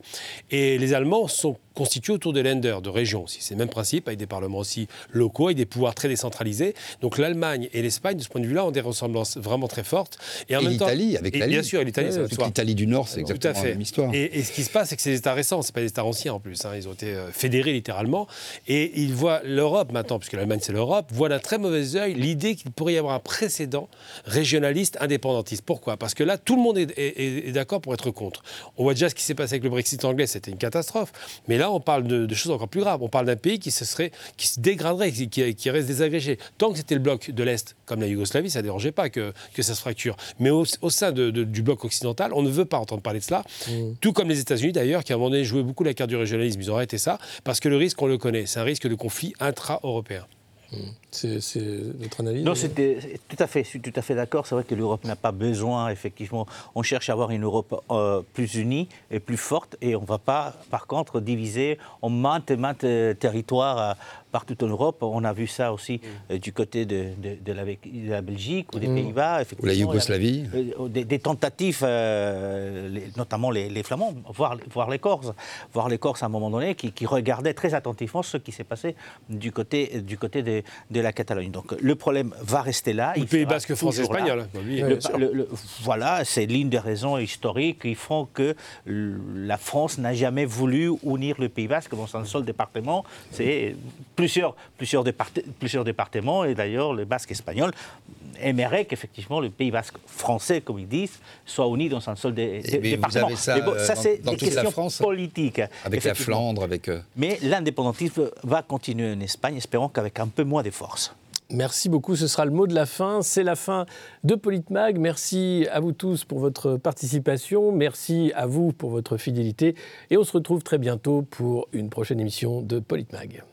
Et les Allemands sont constitués autour de Länder, de régions aussi. C'est le même principe, avec des parlements aussi locaux, avec des pouvoirs très décentralisés. Donc l'Allemagne et l'Espagne, de ce point de vue-là, ont des ressemblances vraiment très fortes. Et, en même l'Italie, avec l'Italie. Bien sûr, l'Italie, c'est L'Italie du Nord, c'est exactement la même histoire. Et, ce qui se passe, c'est que des États récents, c'est pas des États anciens en plus. Hein. Ils ont été euh, fédérés littéralement. Et ils voient l'Europe maintenant, puisque l'Allemagne c'est l'Europe, voient d'un très mauvais œil l'idée qu'il pourrait y avoir un précédent régionaliste indépendantiste. Pourquoi? Parce que là, tout le monde est est, d'accord pour être contre. On voit déjà ce qui s'est passé avec le Brexit anglais, c'était une catastrophe. Mais là, on parle de, choses encore plus graves. On parle d'un pays qui se, serait, qui se dégraderait, qui, reste désagrégé. Tant que c'était le bloc de l'Est, comme la Yougoslavie, ça ne dérangeait pas que, que ça se fracture. Mais au, sein du bloc occidental, on ne veut pas entendre parler de cela. Mmh. Tout comme les États-Unis, d'ailleurs, qui à un moment donné jouaient beaucoup la carte du régionalisme. Ils ont arrêté ça parce que le risque, on le connaît. C'est un risque de conflit intra-européen. C'est votre analyse Non, c'était tout à fait, je suis tout à fait d'accord. C'est vrai que l'Europe n'a pas besoin, effectivement. On cherche à avoir une Europe euh, plus unie et plus forte, et on ne va pas, par contre, diviser en maintes et maintes euh, territoires euh, partout en Europe. On a vu ça aussi mm. du côté de, de, la, Belgique ou des mm. Pays-Bas. Ou la Yougoslavie. Des, tentatives, notamment les, Flamands, voire, voir les Corses, voir les Corses à un moment donné, qui, qui regardaient très attentivement ce qui s'est passé du côté, du côté de, de la Catalogne. Donc le problème va rester là. Le Pays basque français-espagnol. voilà, c'est l'une des raisons historiques qui font que la France n'a jamais voulu unir le Pays basque dans un seul département. C'est plusieurs, plusieurs, plusieurs départements, et d'ailleurs le basque espagnol aimerait qu'effectivement le Pays basque français, comme ils disent, soit uni dans un seul département. Vous ça, ça c'est des questions politiques. Avec la Flandre, avec... Euh, Mais l'indépendantisme va continuer en Espagne, espérons qu'avec un peu moins de force. Merci beaucoup, ce sera le mot de la fin. C'est la fin de Politmag. Merci à vous tous pour votre participation. Merci à vous pour votre fidélité. Et on se retrouve très bientôt pour une prochaine émission de Politmag.